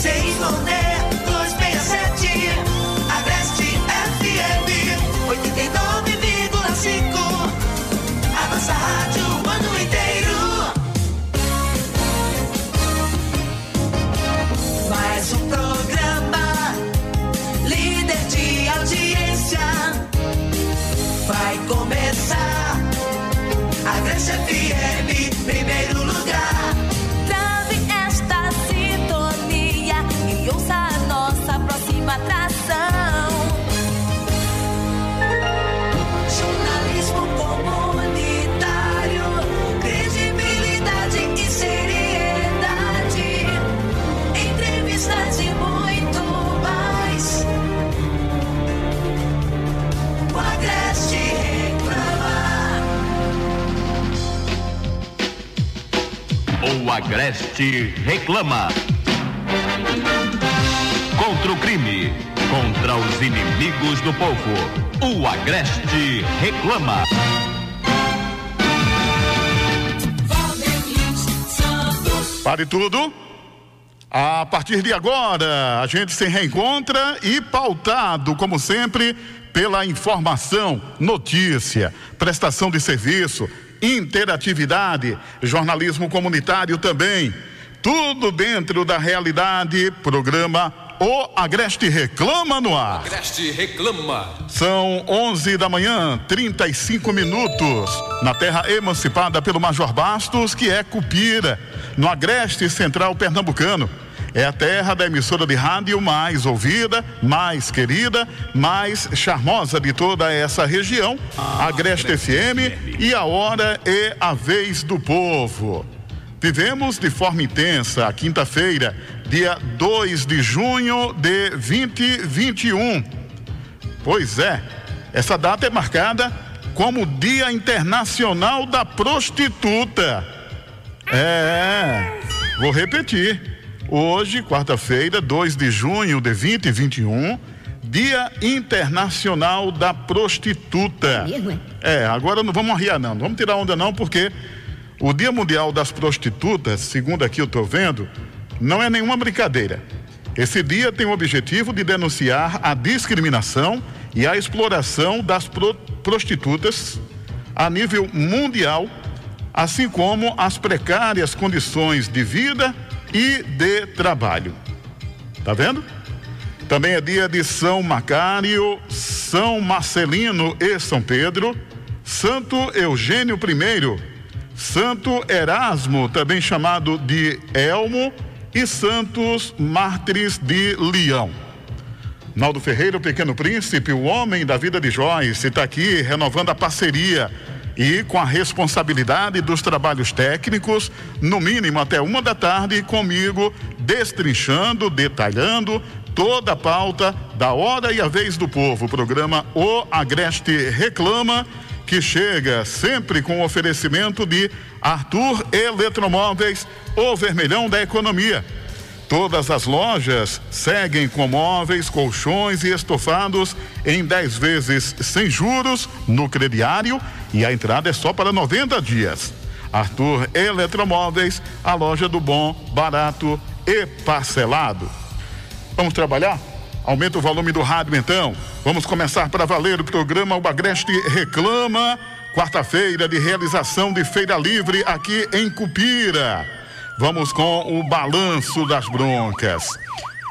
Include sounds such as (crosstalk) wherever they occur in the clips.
ZYD 267, Agreste reclama. Contra o crime, contra os inimigos do povo. O Agreste reclama. Pare tudo. A partir de agora, a gente se reencontra e pautado, como sempre, pela informação, notícia, prestação de serviço, interatividade, jornalismo comunitário também. Tudo dentro da realidade. Programa O Agreste Reclama no ar. Agreste reclama. São 11 da manhã, 35 minutos, na terra emancipada pelo Major Bastos, que é Cupira, no Agreste Central Pernambucano. É a terra da emissora de rádio mais ouvida, mais querida, mais charmosa de toda essa região, Agreste FM, e a hora é a vez do povo. Vivemos de forma intensa a quinta-feira, dia 2 de junho de 2021. Pois é, essa data é marcada como Dia Internacional da Prostituta. É, vou repetir. Hoje, quarta-feira, 2 de junho de 2021, Dia Internacional da Prostituta. É, agora não vamos arriar não, não vamos tirar onda não, porque o Dia Mundial das Prostitutas, segundo aqui eu estou vendo, não é nenhuma brincadeira. Esse dia tem o objetivo de denunciar a discriminação e a exploração das pro- prostitutas a nível mundial, assim como as precárias condições de vida e de trabalho. Tá vendo? Também é dia de São Macário, São Marcelino e São Pedro, Santo Eugênio I, Santo Erasmo, também chamado de Elmo, e Santos Mártires de Leão. Naldo Ferreira, o Pequeno Príncipe, o homem da vida de Joyce, está aqui renovando a parceria e com a responsabilidade dos trabalhos técnicos, no mínimo até uma da tarde, comigo, destrinchando, detalhando toda a pauta da hora e a vez do povo. O programa O Agreste Reclama, que chega sempre com oferecimento de Arthur Eletromóveis, o vermelhão da economia. Todas as lojas seguem com móveis, colchões e estofados em 10 vezes sem juros no crediário e a entrada é só para 90 dias. Arthur Eletromóveis, a loja do bom, barato e parcelado. Vamos trabalhar? Aumenta o volume do rádio então. Vamos começar para valer o programa O Agreste Reclama. Quarta-feira de realização de Feira Livre aqui em Cupira. Vamos com o balanço das broncas.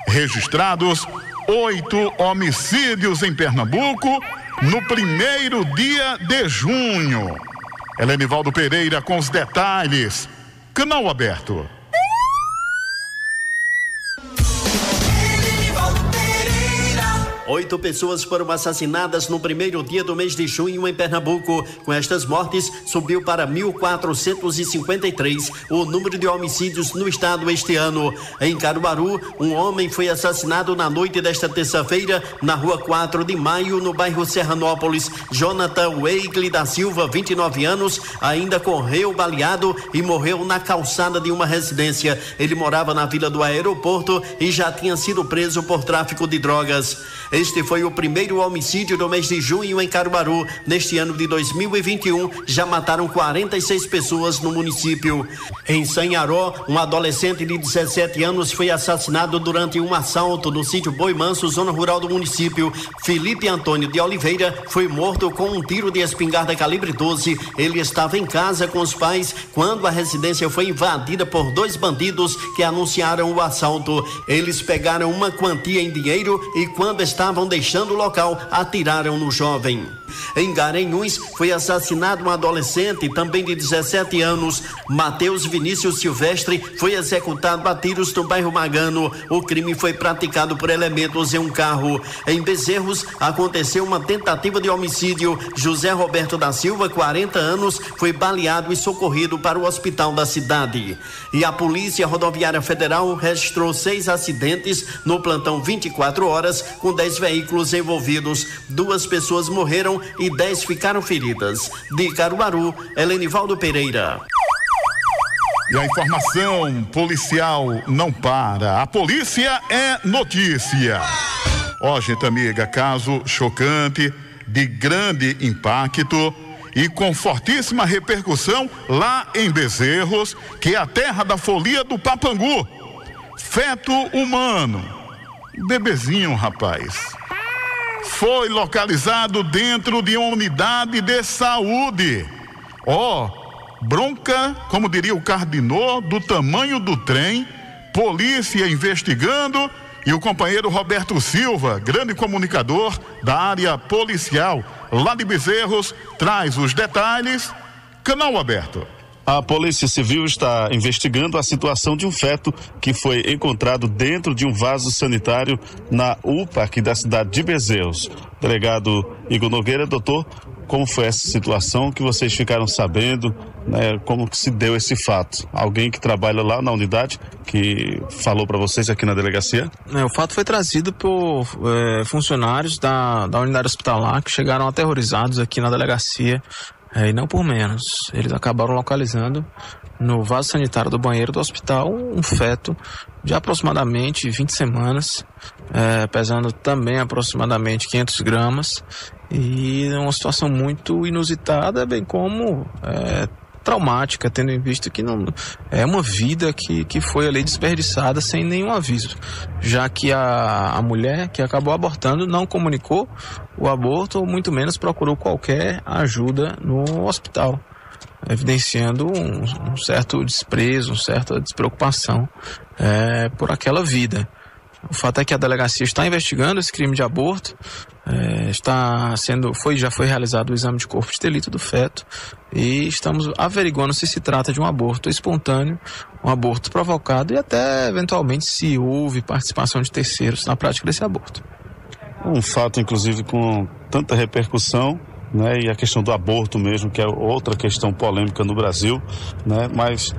Registrados oito homicídios em Pernambuco no primeiro dia de junho. Helenivaldo Pereira com os detalhes. Canal aberto. Oito pessoas foram assassinadas no primeiro dia do mês de junho em Pernambuco. Com estas mortes, subiu para 1.453 o número de homicídios no estado este ano. Em Caruaru, um homem foi assassinado na noite desta terça-feira, na rua 4 de maio, no bairro Serranópolis. Jonathan Weigle da Silva, 29 anos, ainda correu baleado e morreu na calçada de uma residência. Ele morava na vila do aeroporto e já tinha sido preso por tráfico de drogas. Este foi o primeiro homicídio do mês de junho em Caruaru. Neste ano de 2021, já mataram 46 pessoas no município. Em Sanharó, um adolescente de 17 anos foi assassinado durante um assalto no sítio Boi Manso, zona rural do município. Felipe Antônio de Oliveira foi morto com um tiro de espingarda calibre 12. Ele estava em casa com os pais quando a residência foi invadida por dois bandidos que anunciaram o assalto. Eles pegaram uma quantia em dinheiro e, quando estavam deixando o local, atiraram no jovem. Em Garanhuns foi assassinado um adolescente, também de 17 anos. Mateus Vinícius Silvestre foi executado a tiros no bairro Magano. O crime foi praticado por elementos em um carro. Em Bezerros aconteceu uma tentativa de homicídio. José Roberto da Silva, 40 anos, foi baleado e socorrido para o hospital da cidade. E a Polícia Rodoviária Federal registrou seis acidentes no plantão 24 horas, com 10 veículos envolvidos. Duas pessoas morreram e 10 ficaram feridas. De Caruaru, Helenivaldo Pereira. E a informação policial não para. A polícia é notícia. Ó, oh, gente amiga, caso chocante, de grande impacto e com fortíssima repercussão lá em Bezerros, que é a terra da folia do Papangu. Feto humano. Bebezinho, rapaz foi localizado dentro de uma unidade de saúde. Ó, oh, bronca, como diria o Cardinô, do tamanho do trem, polícia investigando e o companheiro Roberto Silva, grande comunicador da área policial lá de Bezerros, traz os detalhes. Canal aberto. A Polícia Civil está investigando a situação de um feto que foi encontrado dentro de um vaso sanitário na UPA aqui da cidade de Bezerros. Delegado Igor Nogueira, doutor, como foi essa situação que vocês ficaram sabendo, né, como que se deu esse fato? Alguém que trabalha lá na unidade que falou para vocês aqui na delegacia? É, o fato foi trazido por é, funcionários da, da unidade hospitalar que chegaram aterrorizados aqui na delegacia é, e não por menos. Eles acabaram localizando no vaso sanitário do banheiro do hospital um feto de aproximadamente 20 semanas, é, pesando também aproximadamente 500 gramas, e uma situação muito inusitada, bem como é, traumática, tendo em vista que não é uma vida que, que foi ali desperdiçada sem nenhum aviso, já que a, a mulher que acabou abortando não comunicou o aborto ou muito menos procurou qualquer ajuda no hospital, evidenciando um, um certo desprezo, uma certa despreocupação é, por aquela vida. O fato é que a delegacia está investigando esse crime de aborto, é, está sendo, foi, já foi realizado o exame de corpo de delito do feto e estamos averiguando se se trata de um aborto espontâneo, um aborto provocado e até eventualmente se houve participação de terceiros na prática desse aborto. Um fato, inclusive, com tanta repercussão, né, e a questão do aborto mesmo, que é outra questão polêmica no Brasil, né, mas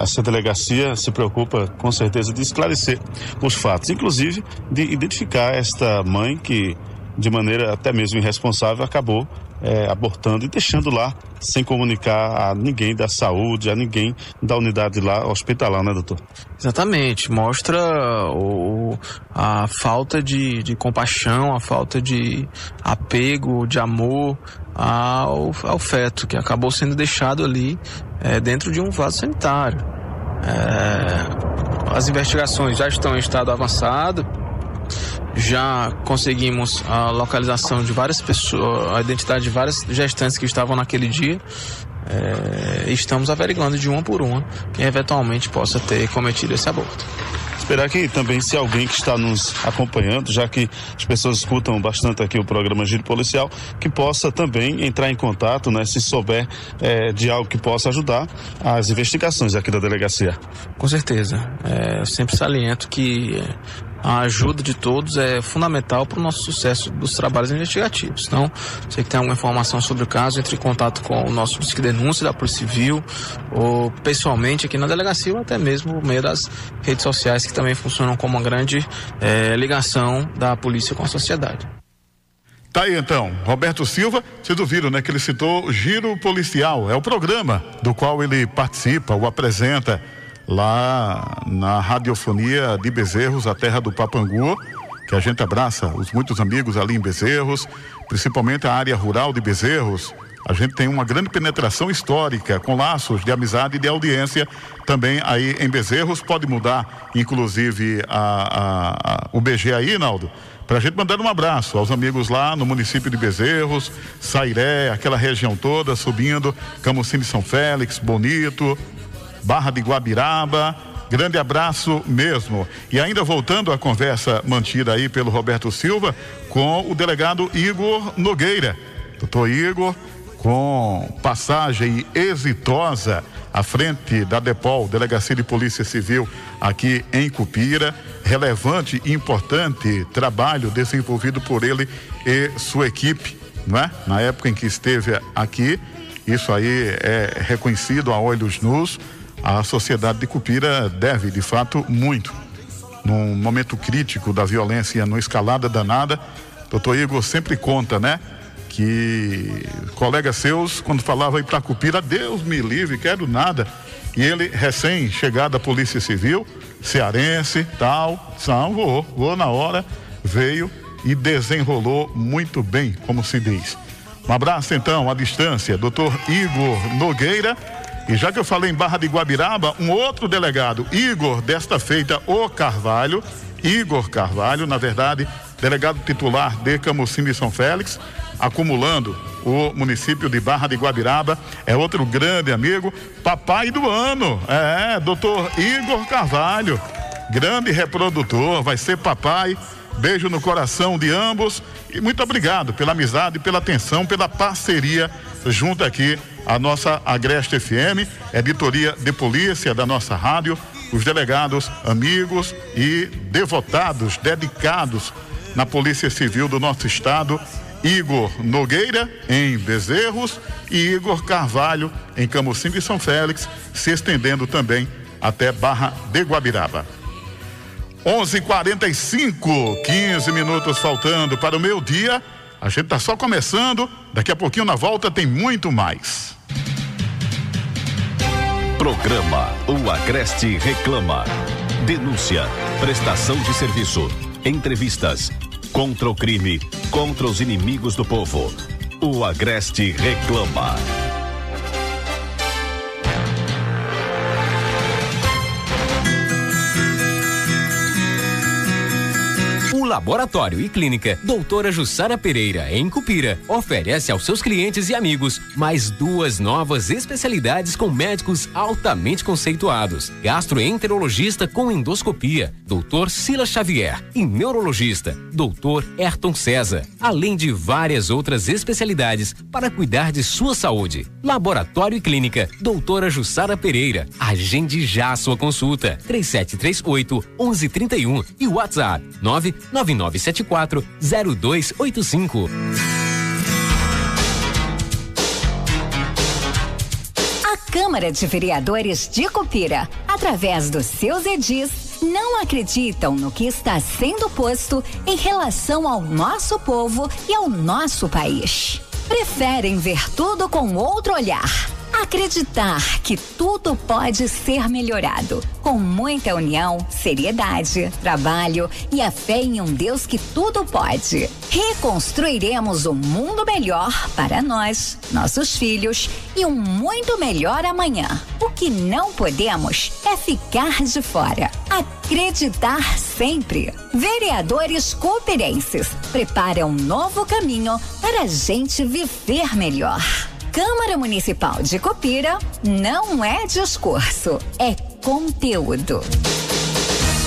essa delegacia se preocupa com certeza de esclarecer os fatos, inclusive de identificar esta mãe que, de maneira até mesmo irresponsável, acabou é, abortando e deixando lá sem comunicar a ninguém da saúde, a ninguém da unidade lá hospitalar, né, doutor? Exatamente. Mostra o, a falta de, de compaixão, a falta de apego, de amor ao, ao feto, que acabou sendo deixado ali é, dentro de um vaso sanitário. É, as investigações já estão em estado avançado, já conseguimos a localização de várias pessoas, a identidade de várias gestantes que estavam naquele dia. É, estamos averiguando de uma por uma quem eventualmente possa ter cometido esse aborto. Esperar que também, se alguém que está nos acompanhando, já que as pessoas escutam bastante aqui o programa Giro Policial, que possa também entrar em contato, né, se souber é, de algo que possa ajudar as investigações aqui da delegacia. Com certeza. É, eu sempre saliento que a ajuda de todos é fundamental para o nosso sucesso dos trabalhos investigativos. Então, você tem alguma informação sobre o caso, entre em contato com o nosso disque denúncia da Polícia Civil, ou pessoalmente aqui na delegacia, ou até mesmo por meio das redes sociais que também funcionam como uma grande é, ligação da polícia com a sociedade. Tá aí então, Roberto Silva, vocês ouviram, né, que ele citou Giro Policial, é o programa do qual ele participa, o apresenta lá na radiofonia de Bezerros, a terra do Papangu, que a gente abraça os muitos amigos ali em Bezerros, principalmente a área rural de Bezerros. A gente tem uma grande penetração histórica, com laços de amizade e de audiência também aí em Bezerros. Pode mudar, inclusive, a, a, a, o BG aí, Naldo, para a gente mandar um abraço aos amigos lá no município de Bezerros, Sairé, aquela região toda, subindo, Camucim de São Félix, Bonito, Barra de Guabiraba. Grande abraço mesmo. E ainda voltando à conversa mantida aí pelo Roberto Silva com o delegado Igor Nogueira. Doutor Igor, com passagem exitosa à frente da DEPOL, Delegacia de Polícia Civil, aqui em Cupira. Relevante e importante trabalho desenvolvido por ele e sua equipe, não é? Na época em que esteve aqui, isso aí é reconhecido a olhos nus. A sociedade de Cupira deve, de fato, muito. Num momento crítico da violência no escalada danada, doutor Igor sempre conta, né? que colegas seus, quando falava para Cupira, Deus me livre, quero nada. E ele, recém-chegado da Polícia Civil, cearense, tal, não, vou, vou na hora, veio e desenrolou muito bem, como se diz. Um abraço então à distância, doutor Igor Nogueira. E já que eu falei em Barra de Guabiraba, um outro delegado, Igor, desta feita, o Carvalho, Igor Carvalho, na verdade, delegado titular de Camusim de São Félix, acumulando o município de Barra de Guabiraba. É outro grande amigo, papai do ano. É, doutor Igor Carvalho, grande reprodutor, vai ser papai. Beijo no coração de ambos e muito obrigado pela amizade, pela atenção, pela parceria junto aqui à nossa Agreste FM, editoria de polícia da nossa rádio, os delegados, amigos e devotados, dedicados na Polícia Civil do nosso estado Igor Nogueira, em Bezerros, e Igor Carvalho, em Camusim e São Félix, se estendendo também até Barra de Guabiraba. 11:45, 15 minutos faltando para o meu dia. A gente está só começando. Daqui a pouquinho na volta tem muito mais. Programa O Agreste Reclama. Denúncia, prestação de serviço, entrevistas, contra o crime, contra os inimigos do povo. O Agreste reclama. Laboratório e Clínica Doutora Jussara Pereira, em Cupira, oferece aos seus clientes e amigos mais duas novas especialidades com médicos altamente conceituados: gastroenterologista com endoscopia, Doutor Silas Xavier, e neurologista, Doutor Ayrton César, além de várias outras especialidades para cuidar de sua saúde. Laboratório e Clínica Doutora Jussara Pereira. Agende já a sua consulta: 3738 1131 e WhatsApp 9 9974 0285. A Câmara de Vereadores de Cupira, através dos seus edis, não acreditam no que está sendo posto em relação ao nosso povo e ao nosso país. Preferem ver tudo com outro olhar Acreditar que tudo pode ser melhorado com muita união, seriedade, trabalho e a fé em um Deus que tudo pode. Reconstruiremos um mundo melhor para nós, nossos filhos e um muito melhor amanhã. O que não podemos é ficar de fora. Acreditar sempre. Vereadores cooperenses preparam um novo caminho para a gente viver melhor. Câmara Municipal de Copira não é discurso, é conteúdo.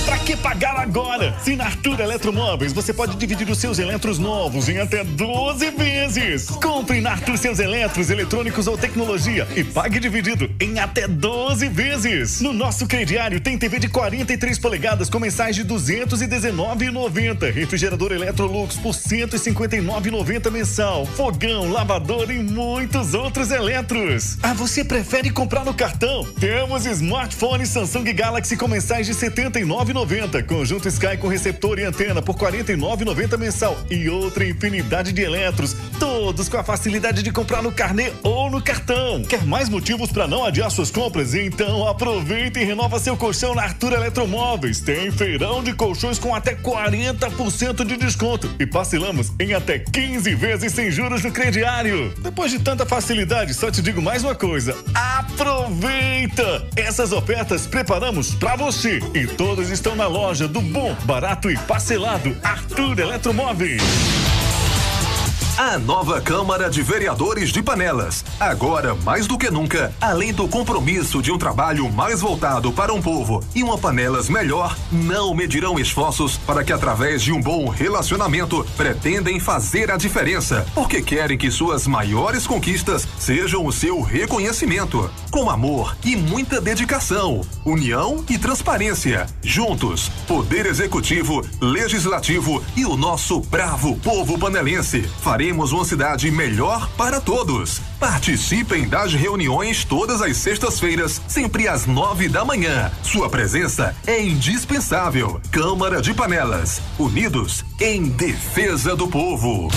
Pra que pagar agora? Se na Arthur Eletromóveis você pode dividir os seus eletros novos em até 12 vezes. Compre na Arthur seus eletros, eletrônicos ou tecnologia e pague dividido em até 12 vezes. No nosso crediário tem TV de 43 polegadas com mensais de 219,90. Refrigerador Electrolux por 159,90 mensal. Fogão, lavador e muitos outros eletros. Ah, você prefere comprar no cartão? Temos smartphone Samsung Galaxy com mensais de 79,90 39,90. Conjunto Sky com receptor e antena por 49,90 mensal. E outra infinidade de eletros, todos com a facilidade de comprar no carnê ou no cartão. Quer mais motivos para não adiar suas compras? Então aproveita e renova seu colchão na Arthur Eletromóveis. Tem feirão de colchões com até 40% de desconto e parcelamos em até 15 vezes sem juros no crediário. Depois de tanta facilidade, só te digo mais uma coisa: aproveita! Essas ofertas preparamos para você e todas estão na loja do bom, barato e parcelado Arthur Eletromóveis. A nova Câmara de Vereadores de Panelas. Agora, mais do que nunca, além do compromisso de um trabalho mais voltado para um povo e uma Panelas melhor, não medirão esforços para que, através de um bom relacionamento, pretendem fazer a diferença, porque querem que suas maiores conquistas sejam o seu reconhecimento. Com amor e muita dedicação, união e transparência. Juntos, Poder Executivo, Legislativo e o nosso bravo povo panelense. Faremos uma cidade melhor para todos. Participem das reuniões todas as sextas-feiras, sempre às nove da manhã. Sua presença é indispensável. Câmara de Panelas, unidos em defesa do povo.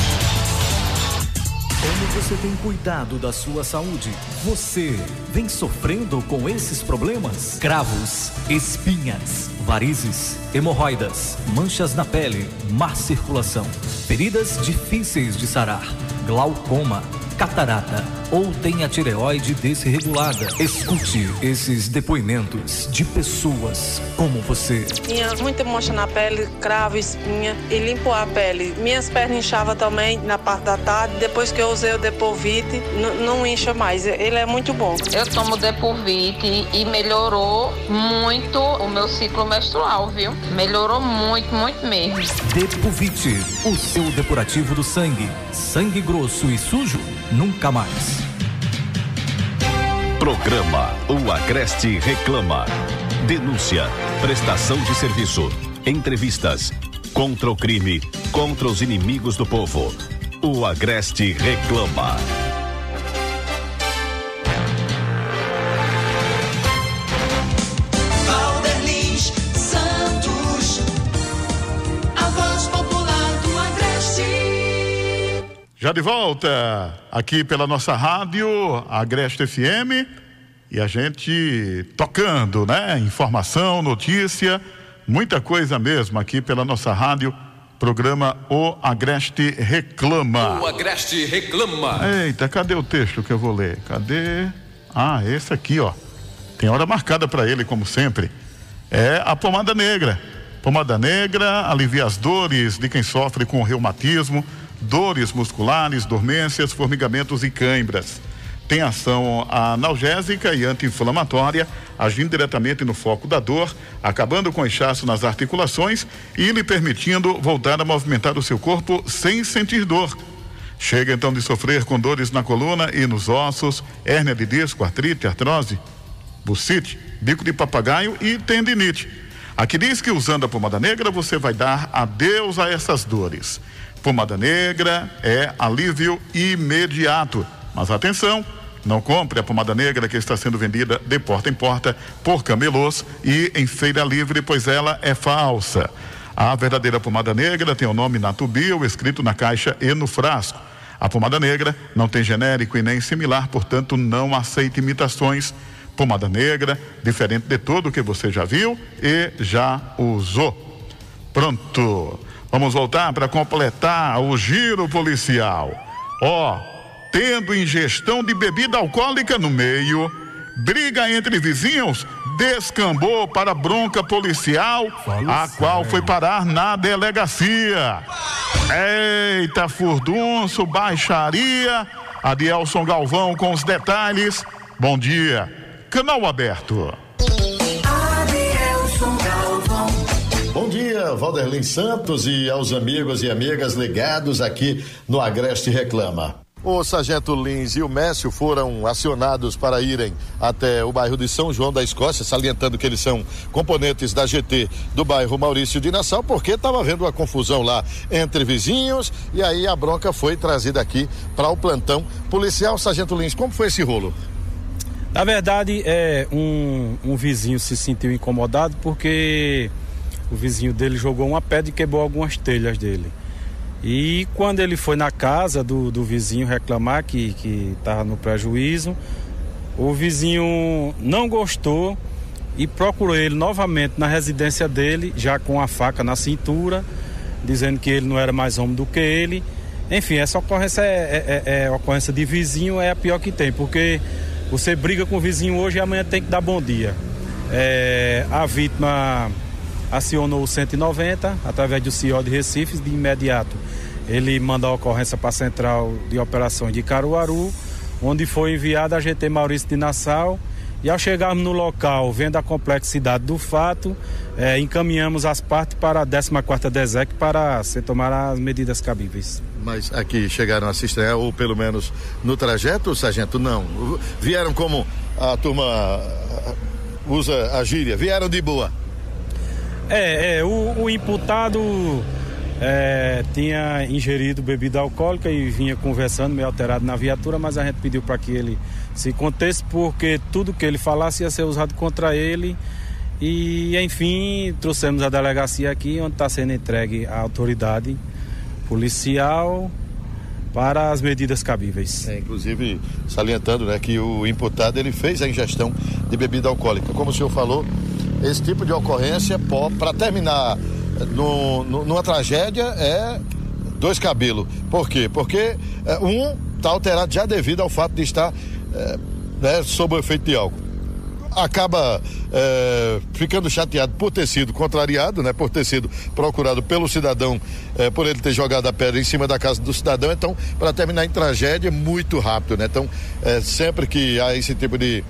Como você tem cuidado da sua saúde? Você vem sofrendo com esses problemas? Cravos, espinhas, varizes, hemorroidas, manchas na pele, má circulação, feridas difíceis de sarar, glaucoma, catarata ou tem a tireoide desregulada. Escute esses depoimentos de pessoas como você. Tinha muita mancha na pele, cravo, espinha e limpo a pele. Minhas pernas inchavam também na parte da tarde. Depois que eu usei o Depovite, não incha mais. Ele é muito bom. Eu tomo Depovite e melhorou muito o meu ciclo menstrual, viu? Melhorou muito, muito mesmo. Depovite, o seu depurativo do sangue. Sangue grosso e sujo, nunca mais. Programa O Agreste Reclama. Denúncia, prestação de serviço, entrevistas, contra o crime, contra os inimigos do povo. O Agreste Reclama. Já de volta aqui pela nossa rádio, Agreste FM, e a gente tocando, né? Informação, notícia, muita coisa mesmo aqui pela nossa rádio, programa O Agreste Reclama. O Agreste reclama. Eita, cadê o texto que eu vou ler? Cadê? Ah, esse aqui, ó. Tem hora marcada para ele, como sempre. É a pomada negra. Pomada negra alivia as dores de quem sofre com reumatismo, dores musculares, dormências, formigamentos e cãibras. Tem ação analgésica e anti-inflamatória, agindo diretamente no foco da dor, acabando com inchaço nas articulações e lhe permitindo voltar a movimentar o seu corpo sem sentir dor. Chega então de sofrer com dores na coluna e nos ossos, hérnia de disco, artrite, artrose, bucite, bico de papagaio e tendinite. Aqui diz que usando a pomada negra você vai dar adeus a essas dores. Pomada negra é alívio imediato. Mas atenção, não compre a pomada negra que está sendo vendida de porta em porta por camelôs e em feira livre, pois ela é falsa. A verdadeira pomada negra tem o nome Natubio escrito na caixa e no frasco. A pomada negra não tem genérico e nem similar, portanto não aceita imitações. Pomada negra, diferente de tudo que você já viu e já usou. Pronto. Vamos voltar para completar o giro policial. Ó, tendo ingestão de bebida alcoólica no meio, briga entre vizinhos descambou para bronca policial, a qual foi parar na delegacia. Eita, furdunço, baixaria. Adielson Galvão com os detalhes. Bom dia. Canal aberto. Bom dia, Valderlin Santos e aos amigos e amigas ligados aqui no Agreste Reclama. O sargento Lins e o Mécio foram acionados para irem até o bairro de São João da Escócia, salientando que eles são componentes da GT do bairro Maurício de Nassau, porque estava havendo uma confusão lá entre vizinhos e aí a bronca foi trazida aqui para o plantão policial. Sargento Lins, como foi esse rolo? Na verdade, é, um, um vizinho se sentiu incomodado porque o vizinho dele jogou uma pedra e quebrou algumas telhas dele. E quando ele foi na casa do, do vizinho reclamar que estava no prejuízo, o vizinho não gostou e procurou ele novamente na residência dele, já com a faca na cintura, dizendo que ele não era mais homem do que ele. Enfim, essa ocorrência é, é, é, é ocorrência de vizinho é a pior que tem, porque você briga com o vizinho hoje e amanhã tem que dar bom dia. É, a vítima acionou o 190 através do CEO de Recife de imediato. Ele manda a ocorrência para a Central de Operações de Caruaru, onde foi enviada a GT Maurício de Nassau. E ao chegarmos no local, vendo a complexidade do fato, é, encaminhamos as partes para a 14ª DESEC para se tomar as medidas cabíveis. Mas aqui chegaram a se estranhar, ou pelo menos no trajeto, sargento, não. Vieram como a turma usa a gíria, vieram de boa. É, é o, o imputado é, tinha ingerido bebida alcoólica e vinha conversando meio alterado na viatura, mas a gente pediu para que ele se contesse porque tudo que ele falasse ia ser usado contra ele. E enfim, trouxemos a delegacia aqui, onde está sendo entregue a autoridade policial para as medidas cabíveis. É, inclusive, salientando né, que o imputado ele fez a ingestão de bebida alcoólica. Como o senhor falou, esse tipo de ocorrência, para terminar no, no, numa tragédia, é dois cabelos. Por quê? Porque é, um está alterado já devido ao fato de estar é, né, sob o efeito de álcool acaba é, ficando chateado por ter sido contrariado, né? Por ter sido procurado pelo cidadão, é, por ele ter jogado a pedra em cima da casa do cidadão. Então, para terminar em tragédia, muito rápido, né? Então, é, sempre que há esse tipo de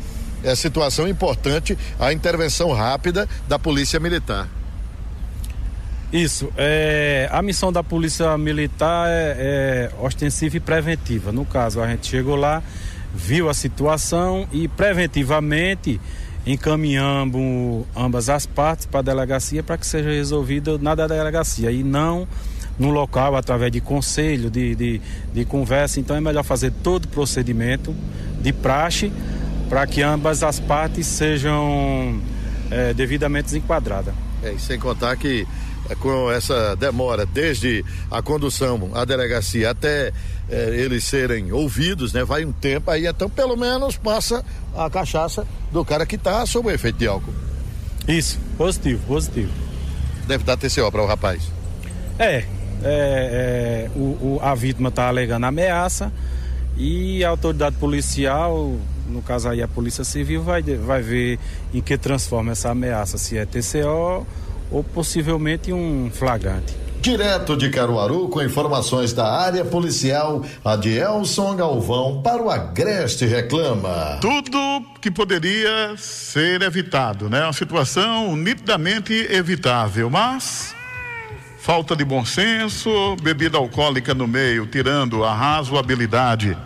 é, situação importante, a intervenção rápida da polícia militar. Isso. É, a missão da Polícia Militar é, é, ostensiva e preventiva. No caso, a gente chegou lá, viu a situação e preventivamente encaminhamos ambas as partes para a delegacia para que seja resolvido na delegacia e não no local através de conselho, de, de, de conversa. Então é melhor fazer todo o procedimento de praxe para que ambas as partes sejam é, devidamente enquadradas. É, e sem contar que é, com essa demora desde a condução à delegacia até é, eles serem ouvidos, né? Vai um tempo aí, então pelo menos passa a cachaça do cara que está sob o efeito de álcool. Isso, positivo, positivo. Deve dar TCO para o rapaz. É, é, é o, o, a vítima está alegando ameaça e a autoridade policial, no caso aí a Polícia Civil, vai, vai ver em que transforma essa ameaça, se é TCO ou possivelmente um flagrante. Direto de Caruaru, com informações da área policial, a de Elson Galvão para o Agreste Reclama. Tudo que poderia ser evitado, né? Uma situação nitidamente evitável, mas falta de bom senso, bebida alcoólica no meio, tirando a razoabilidade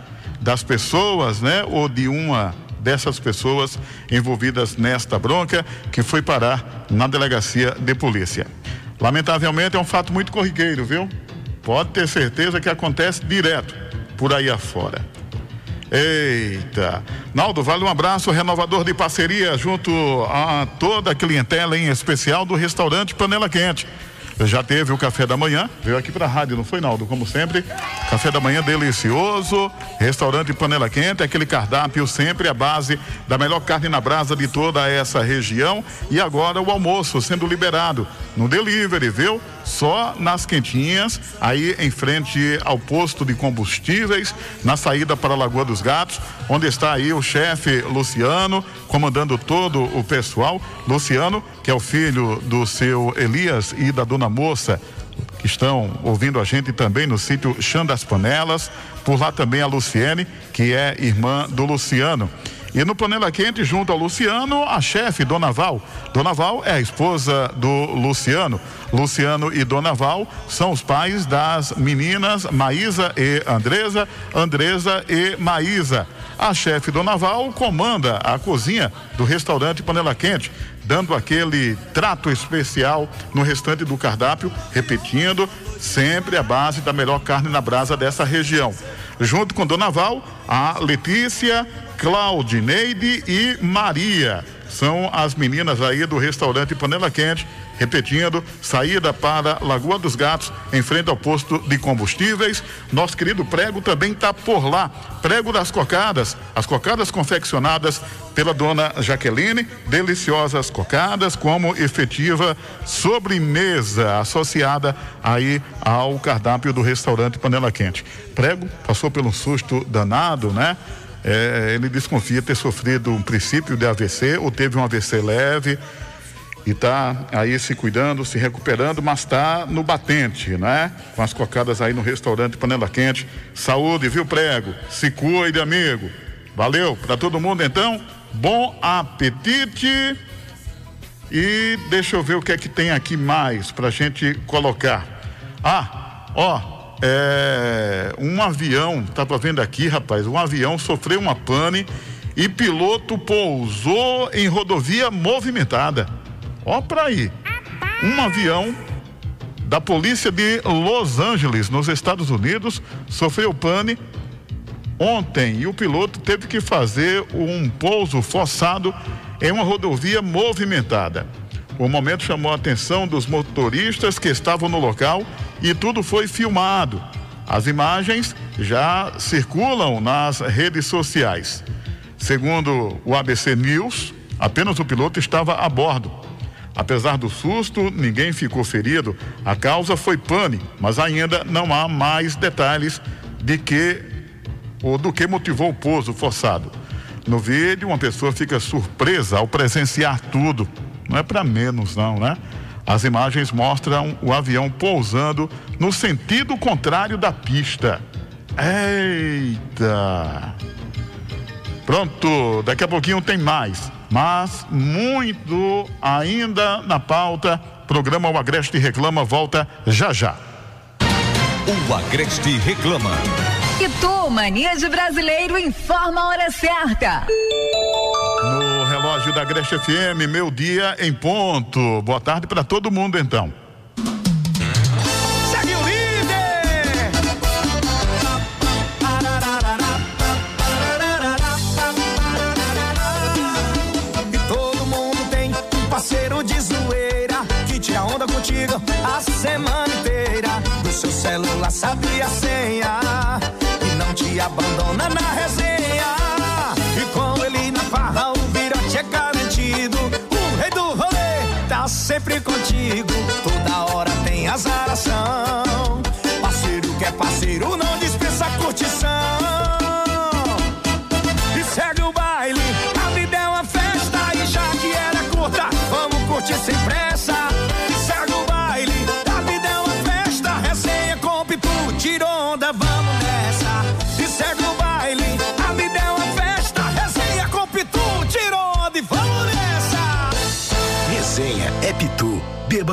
das pessoas, né? Ou de uma dessas pessoas envolvidas nesta bronca que foi parar na delegacia de polícia. Lamentavelmente é um fato muito corriqueiro, viu? Pode ter certeza que acontece direto por aí afora. Eita! Naldo, vale um abraço renovador de parceria junto a toda a clientela, em especial do restaurante Panela Quente já teve o café da manhã, veio aqui para a rádio, não foi, Naldo? Como sempre, café da manhã delicioso, restaurante Panela Quente, aquele cardápio sempre a base da melhor carne na brasa de toda essa região. E agora o almoço sendo liberado no delivery, viu? Só nas quentinhas, aí em frente ao posto de combustíveis, na saída para a Lagoa dos Gatos, onde está aí o chefe Luciano, comandando todo o pessoal. Luciano, que é o filho do seu Elias e da dona Moça, que estão ouvindo a gente também no sítio Chã das Panelas. Por lá também a Luciene, que é irmã do Luciano. E no Panela Quente, junto ao Luciano, a chefe, Dona Val. Dona Val é a esposa do Luciano. Luciano e Dona Val são os pais das meninas Maísa e Andresa, Andresa e Maísa. A chefe Dona Val comanda a cozinha do restaurante Panela Quente, dando aquele trato especial no restante do cardápio, repetindo, sempre a base da melhor carne na brasa dessa região. Junto com Dona Val, a Letícia, Claudineide e Maria. São as meninas aí do restaurante Panela Quente Repetindo, saída para Lagoa dos Gatos, em frente ao posto de combustíveis. Nosso querido Prego também está por lá. Prego das cocadas, as cocadas confeccionadas pela dona Jaqueline, deliciosas cocadas como efetiva sobremesa associada aí ao cardápio do restaurante Panela Quente. Prego passou pelo susto danado, né? É, ele desconfia ter sofrido um princípio de AVC ou teve um AVC leve e está aí se cuidando, se recuperando, mas está no batente, né? Com as cocadas aí no restaurante Panela Quente. Saúde, viu, prego? Se cuide, amigo. Valeu para todo mundo então. Bom apetite. E deixa eu ver o que é que tem aqui mais pra gente colocar. Ah, ó, é, um avião, tava vendo aqui, rapaz, um avião sofreu uma pane e piloto pousou em rodovia movimentada. Ó pra aí. Um avião da polícia de Los Angeles, nos Estados Unidos, sofreu pane ontem e o piloto teve que fazer um pouso forçado em uma rodovia movimentada. O momento chamou a atenção dos motoristas que estavam no local e tudo foi filmado. As imagens já circulam nas redes sociais. Segundo o ABC News, apenas o piloto estava a bordo. Apesar do susto, ninguém ficou ferido. A causa foi pane, mas ainda não há mais detalhes de que ou do que motivou o pouso forçado. No vídeo, uma pessoa fica surpresa ao presenciar tudo. Não é para menos, não, né? As imagens mostram o avião pousando no sentido contrário da pista. Eita! Pronto, daqui a pouquinho tem mais, mas muito ainda na pauta. Programa O Agreste Reclama volta já já. O Agreste Reclama. E tu, Mania de Brasileiro, informa a hora certa. No relógio da Agreste FM, meu dia em ponto. Boa tarde para todo mundo então. Semana inteira. Do seu celular sabe a senha e não te abandona na resenha. E com ele na farra o virote é garantido. O rei do rolê tá sempre contigo. Toda hora tem azaração. Parceiro que é parceiro não dispensa curtição.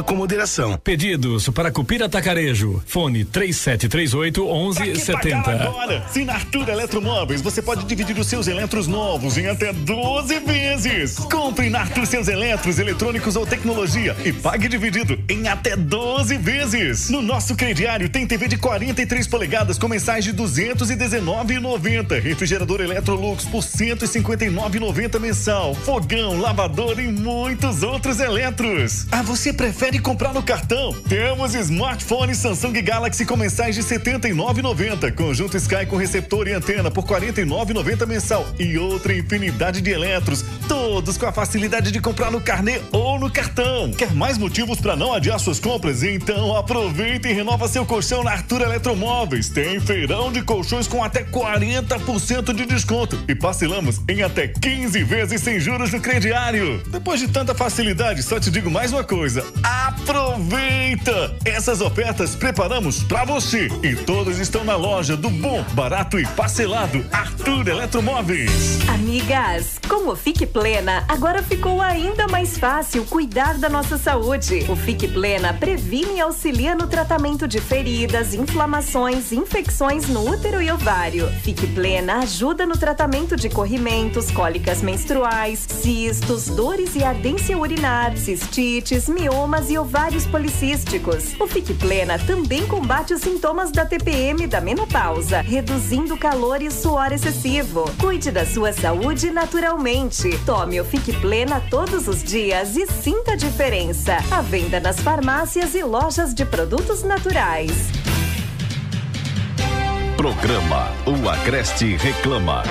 Com moderação. Pedidos para Cupira Tacarejo. Fone 3738 1170. agora? Se na Arthur Eletromóveis você pode dividir os seus eletros novos em até 12 vezes. Compre na Arthur seus eletros, eletrônicos ou tecnologia e pague dividido em até 12 vezes. No nosso crediário tem TV de 43 polegadas com mensais de 219,90. Refrigerador Electrolux por 159,90 mensal. Fogão, lavador e muitos outros eletros. Ah, você prefere comprar no cartão? Temos smartphone Samsung Galaxy com mensais de R$ 79,90. Conjunto Sky com receptor e antena por R$ 49,90 mensal. E outra infinidade de eletros. Todos com a facilidade de comprar no carnê ou no cartão. Quer mais motivos para não adiar suas compras? Então aproveita e renova seu colchão na Arthur Eletromóveis. Tem feirão de colchões com até 40% de desconto. E parcelamos em até 15 vezes sem juros no crediário. Depois de tanta facilidade, só te digo mais uma coisa. Aproveita! Essas ofertas preparamos para você. E todas estão na loja do Bom, Barato e Parcelado Arthur Eletromóveis. Amigas, com o Fique Plena, agora ficou ainda mais fácil cuidar da nossa saúde. O Fique Plena previne e auxilia no tratamento de feridas, inflamações, infecções no útero e ovário. Fique Plena ajuda no tratamento de corrimentos, cólicas menstruais, cistos, dores e ardência urinar, cistites, miomas e ovários policísticos. O Fique Plena também combate os sintomas da TPM e da menopausa, reduzindo calor e suor excessivo. Cuide da sua saúde naturalmente. Tome o Fique Plena todos os dias e sinta a diferença. A venda nas farmácias e lojas de produtos naturais. Programa O Agreste Reclama.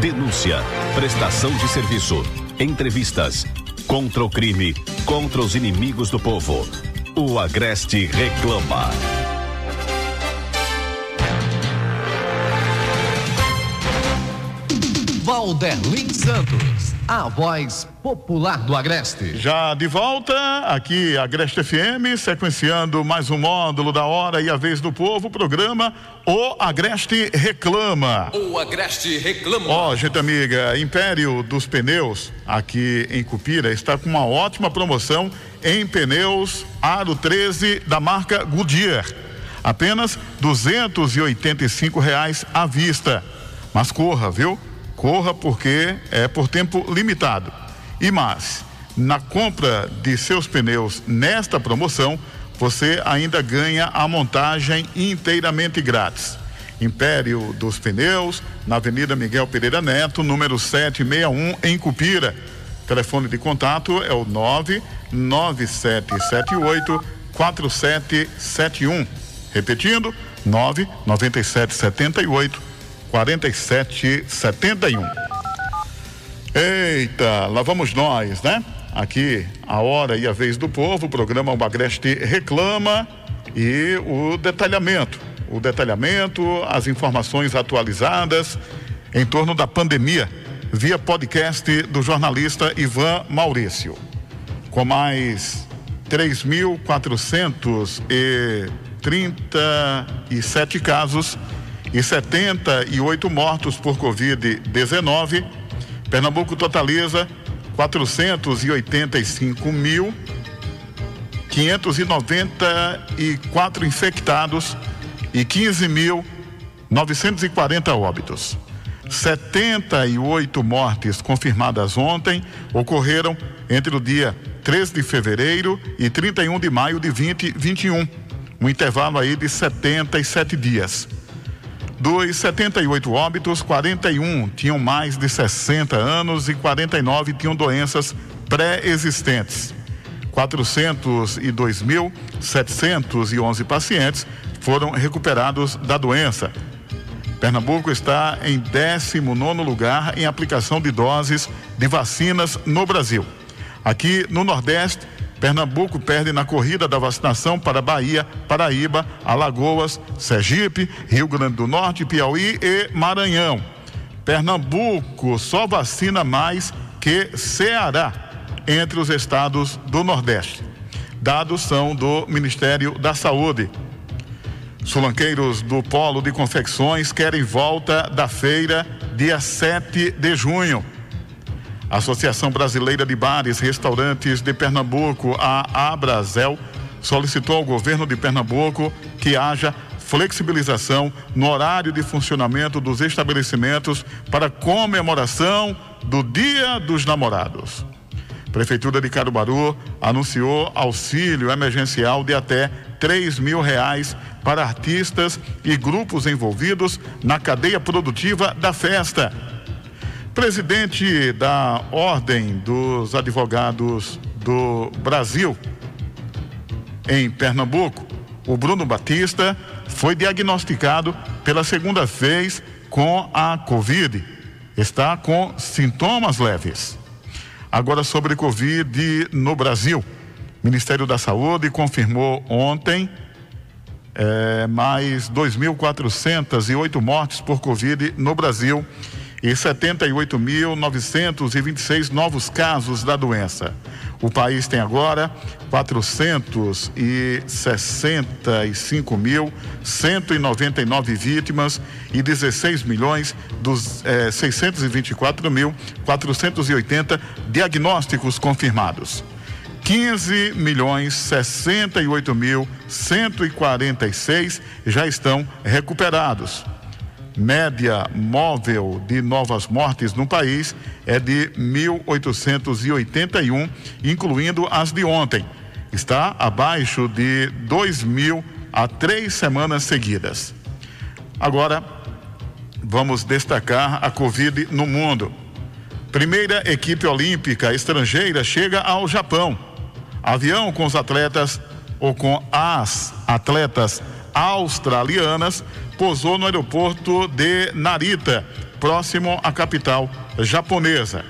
Denúncia, prestação de serviço, entrevistas, contra o crime, contra os inimigos do povo. O Agreste Reclama. Valderlin Santos, a voz popular do Agreste. Já de volta aqui, Agreste FM, sequenciando mais um módulo da hora e a vez do povo, programa O Agreste Reclama. O Agreste Reclama. Ó, oh, gente amiga, Império dos Pneus, aqui em Cupira, está com uma ótima promoção em pneus Aro 13 da marca Goodyear. Apenas 285 reais à vista. Mas corra, viu? Corra porque é por tempo limitado. E mais, na compra de seus pneus nesta promoção, você ainda ganha a montagem inteiramente grátis. Império dos Pneus, na Avenida Miguel Pereira Neto, número 761, em Cupira. Telefone de contato é o 99778 4771. Repetindo, 99778 4771. Eita, lá vamos nós, né? Aqui, a hora e a vez do povo, o programa O Agreste reclama e o detalhamento. O detalhamento, as informações atualizadas em torno da pandemia, via podcast do jornalista Ivan Maurício. Com mais 3.437 casos e 78 mortos por Covid-19, Pernambuco totaliza 485 mil 594 infectados e 15.940 óbitos. 78 mortes confirmadas ontem ocorreram entre o dia 13 de fevereiro e 31 de maio de 2021, um intervalo aí de 77 dias. Dos 78 óbitos, 41 tinham mais de 60 anos e 49 tinham doenças pré-existentes. 402.711 pacientes foram recuperados da doença. Pernambuco está em 19 lugar em aplicação de doses de vacinas no Brasil. Aqui no Nordeste, Pernambuco perde na corrida da vacinação para Bahia, Paraíba, Alagoas, Sergipe, Rio Grande do Norte, Piauí e Maranhão. Pernambuco só vacina mais que Ceará entre os estados do Nordeste. Dados são do Ministério da Saúde. Sulanqueiros do Polo de Confecções querem volta da feira dia 7 de junho. Associação Brasileira de Bares e Restaurantes de Pernambuco, a Abrazel, solicitou ao governo de Pernambuco que haja flexibilização no horário de funcionamento dos estabelecimentos para comemoração do Dia dos Namorados. Prefeitura de Caruaru anunciou auxílio emergencial de até três mil reais para artistas e grupos envolvidos na cadeia produtiva da festa. Presidente da Ordem dos Advogados do Brasil, em Pernambuco, o Bruno Batista, foi diagnosticado pela segunda vez com a Covid. Está com sintomas leves. Agora sobre Covid no Brasil. O Ministério da Saúde confirmou ontem é, mais 2.408 mortes por Covid no Brasil e 78.926 novos casos da doença. O país tem agora 465.199 vítimas e 16 milhões dos eh, 624 mil 480 diagnósticos confirmados. 15 milhões 68 mil 146 já estão recuperados média móvel de novas mortes no país é de 1.881, incluindo as de ontem. Está abaixo de 2 mil há três semanas seguidas. Agora, vamos destacar a Covid no mundo. Primeira equipe olímpica estrangeira chega ao Japão. Avião com os atletas ou com as atletas australianas pousou no aeroporto de Narita, próximo à capital japonesa.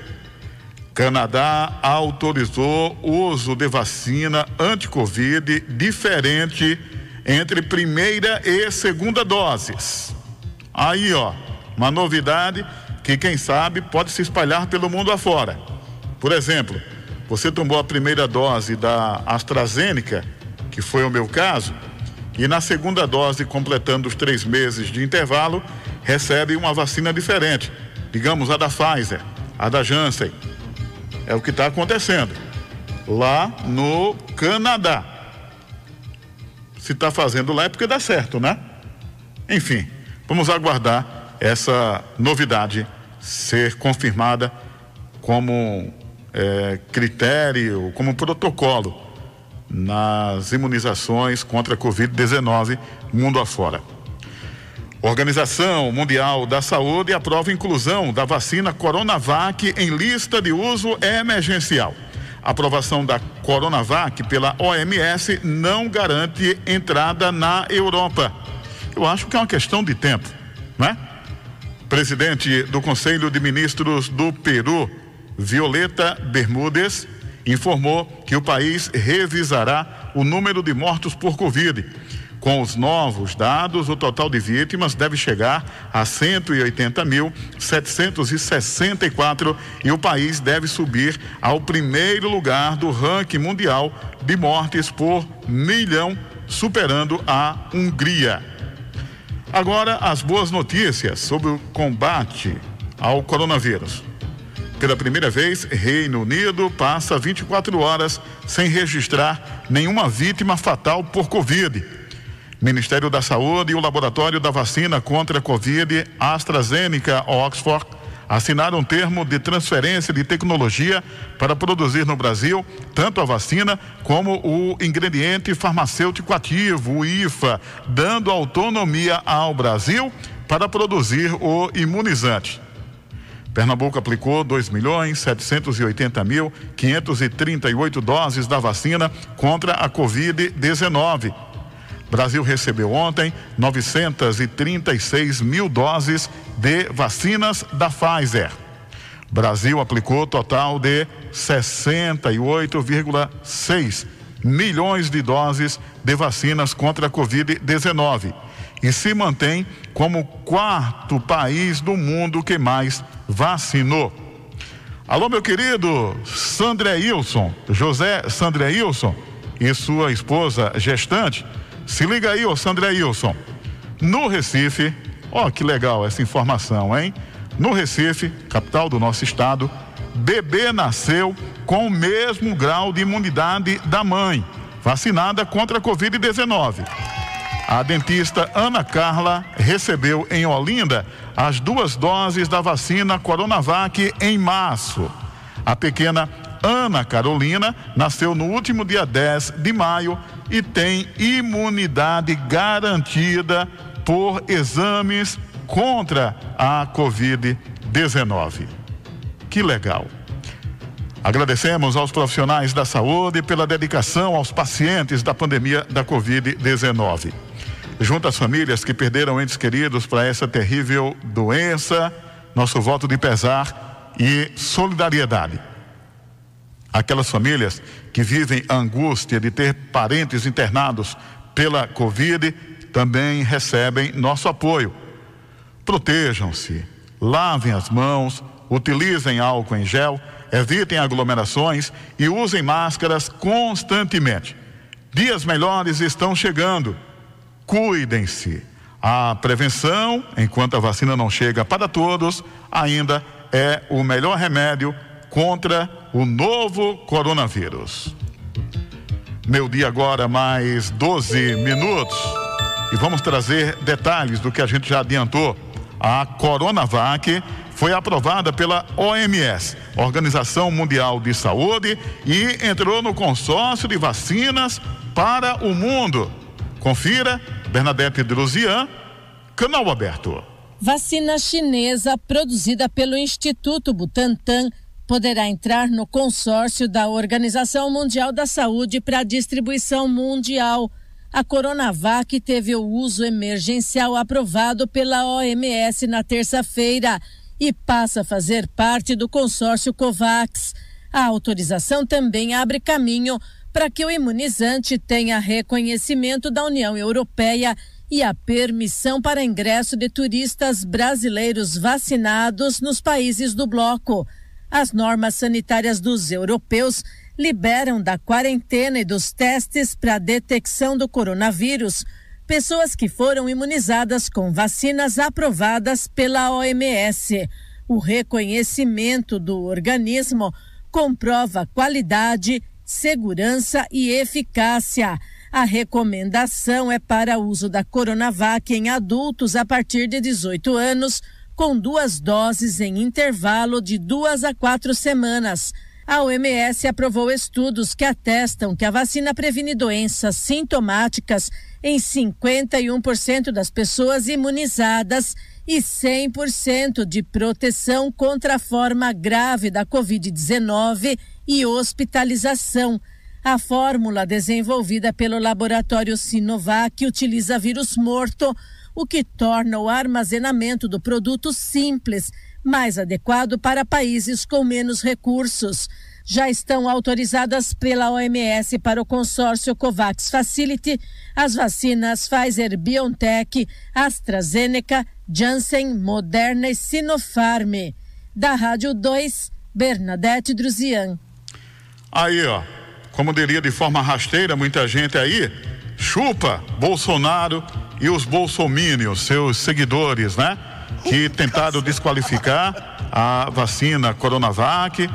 Canadá autorizou o uso de vacina anti-Covid diferente entre primeira e segunda doses. Aí, ó, uma novidade que quem sabe pode se espalhar pelo mundo afora. Por exemplo, você tomou a primeira dose da AstraZeneca, que foi o meu caso, e na segunda dose, completando os três meses de intervalo, recebe uma vacina diferente, digamos a da Pfizer, a da Janssen. É o que está acontecendo lá no Canadá. Se está fazendo lá é porque dá certo, né? Enfim, vamos aguardar essa novidade ser confirmada como é, critério, como protocolo nas imunizações contra a Covid-19 mundo afora. Organização Mundial da Saúde aprova inclusão da vacina Coronavac em lista de uso emergencial. A aprovação da Coronavac pela OMS não garante entrada na Europa. Eu acho que é uma questão de tempo, né? Presidente do Conselho de Ministros do Peru, Violeta Bermudes, informou que o país revisará o número de mortos por Covid. Com os novos dados, o total de vítimas deve chegar a 180.764 e o país deve subir ao primeiro lugar do ranking mundial de mortes por milhão, superando a Hungria. Agora, as boas notícias sobre o combate ao coronavírus. Pela primeira vez, Reino Unido passa 24 horas sem registrar nenhuma vítima fatal por Covid. Ministério da Saúde e o Laboratório da Vacina contra a Covid, AstraZeneca Oxford, assinaram um termo de transferência de tecnologia para produzir no Brasil tanto a vacina como o ingrediente farmacêutico ativo, o IFA, dando autonomia ao Brasil para produzir o imunizante. Pernambuco aplicou 2 milhões 780 mil 538 doses da vacina contra a Covid-19. Brasil recebeu ontem 936 mil doses de vacinas da Pfizer. Brasil aplicou total de 68,6 milhões de doses de vacinas contra a Covid-19 e se mantém como quarto país do mundo que mais vacinou. Alô, meu querido Sandré Wilson, José Sandré Wilson e sua esposa gestante. Se liga aí, ô Sandré Wilson. No Recife, ó que legal essa informação, hein? No Recife, capital do nosso estado, bebê nasceu com o mesmo grau de imunidade da mãe, vacinada contra a Covid-19. A dentista Ana Carla recebeu em Olinda as duas doses da vacina Coronavac em março. A pequena Ana Carolina nasceu no último dia 10 de maio e tem imunidade garantida por exames contra a Covid-19. Que legal. Agradecemos aos profissionais da saúde pela dedicação aos pacientes da pandemia da Covid-19 junto às famílias que perderam entes queridos para essa terrível doença, nosso voto de pesar e solidariedade. Aquelas famílias que vivem a angústia de ter parentes internados pela Covid também recebem nosso apoio. Protejam-se, lavem as mãos, utilizem álcool em gel, evitem aglomerações e usem máscaras constantemente. Dias melhores estão chegando cuidem-se. A prevenção, enquanto a vacina não chega para todos, ainda é o melhor remédio contra o novo coronavírus. Meu dia agora mais 12 minutos e vamos trazer detalhes do que a gente já adiantou. A Coronavac foi aprovada pela OMS, Organização Mundial de Saúde, e entrou no consórcio de vacinas para o mundo. Confira Bernadette Drusian, canal aberto. Vacina chinesa produzida pelo Instituto Butantan poderá entrar no consórcio da Organização Mundial da Saúde para distribuição mundial. A Coronavac teve o uso emergencial aprovado pela OMS na terça-feira e passa a fazer parte do consórcio COVAX. A autorização também abre caminho para que o imunizante tenha reconhecimento da União Europeia e a permissão para ingresso de turistas brasileiros vacinados nos países do bloco. As normas sanitárias dos europeus liberam da quarentena e dos testes para detecção do coronavírus pessoas que foram imunizadas com vacinas aprovadas pela OMS. O reconhecimento do organismo comprova qualidade, segurança e eficácia. A recomendação é para uso da Coronavac em adultos a partir de 18 anos, com duas doses em intervalo de duas a quatro semanas. A OMS aprovou estudos que atestam que a vacina previne doenças sintomáticas em 51% das pessoas imunizadas e 100% de proteção contra a forma grave da Covid-19 e hospitalização. A fórmula desenvolvida pelo laboratório Sinovac utiliza vírus morto, o que torna o armazenamento do produto simples, mais adequado para países com menos recursos. Já estão autorizadas pela OMS para o consórcio COVAX Facility as vacinas Pfizer BioNTech, AstraZeneca, Janssen, Moderna e Sinopharm. Da Rádio 2, Bernadette Druzian. Aí, ó, como diria de forma rasteira muita gente aí, chupa Bolsonaro e os bolsomínios, seus seguidores, né? Que tentaram desqualificar a vacina Coronavac,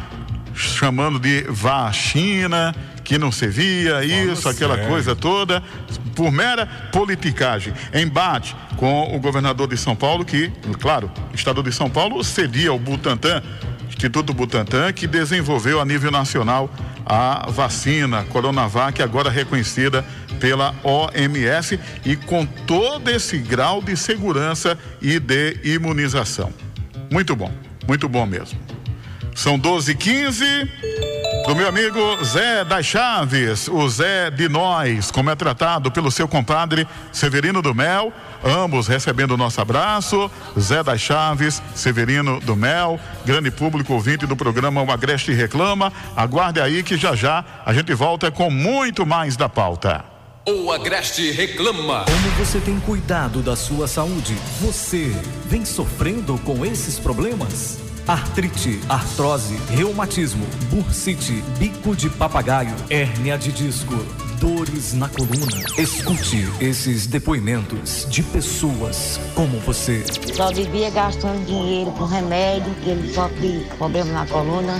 chamando de vacina, que não servia, isso, aquela coisa toda, por mera politicagem. Embate com o governador de São Paulo, que, claro, o estado de São Paulo cedia ao Butantan, Instituto Butantan, que desenvolveu a nível nacional a vacina Coronavac, agora reconhecida pela OMS e com todo esse grau de segurança e de imunização. Muito bom, muito bom mesmo. São 12 e 15 do meu amigo Zé das Chaves, o Zé de Nós, como é tratado pelo seu compadre Severino do Mel, ambos recebendo o nosso abraço. Zé das Chaves, Severino do Mel, grande público ouvinte do programa O Agreste Reclama. Aguarde aí que já já a gente volta com muito mais da pauta. O Agreste reclama. Como você tem cuidado da sua saúde? Você vem sofrendo com esses problemas? Artrite, artrose, reumatismo, bursite, bico de papagaio, hérnia de disco, dores na coluna. Escute esses depoimentos de pessoas como você. Só vivia gastando dinheiro com remédio, que ele sofre problema na coluna.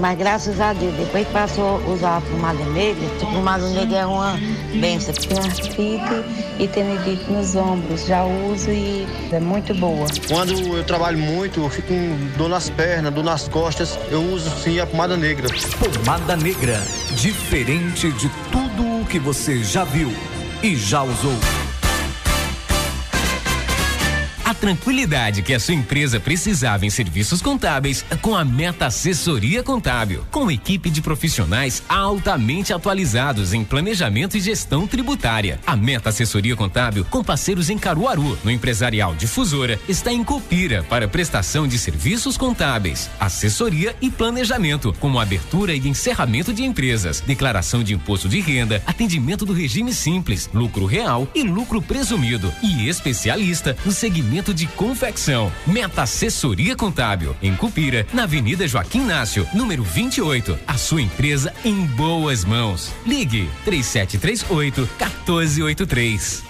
Mas graças a Deus, depois que passou a usar a pomada negra, a pomada negra é uma benção. Tenho artrite e tendinite nos ombros, já uso e é muito boa. Quando eu trabalho muito, eu fico com dor nas pernas, dor nas costas, eu uso sim a pomada negra. Pomada negra, diferente de tudo o que você já viu e já usou. Tranquilidade que a sua empresa precisava em serviços contábeis com a Meta Assessoria Contábil, com equipe de profissionais altamente atualizados em planejamento e gestão tributária. A Meta Assessoria Contábil, com parceiros em Caruaru, no empresarial Difusora, está em Copira para prestação de serviços contábeis, assessoria e planejamento, como abertura e encerramento de empresas, declaração de imposto de renda, atendimento do regime simples, lucro real e lucro presumido, e especialista no segmento de confecção. Meta Assessoria Contábil, em Cupira, na Avenida Joaquim Nácio, número 28. A sua empresa em boas mãos. Ligue 3738 1483.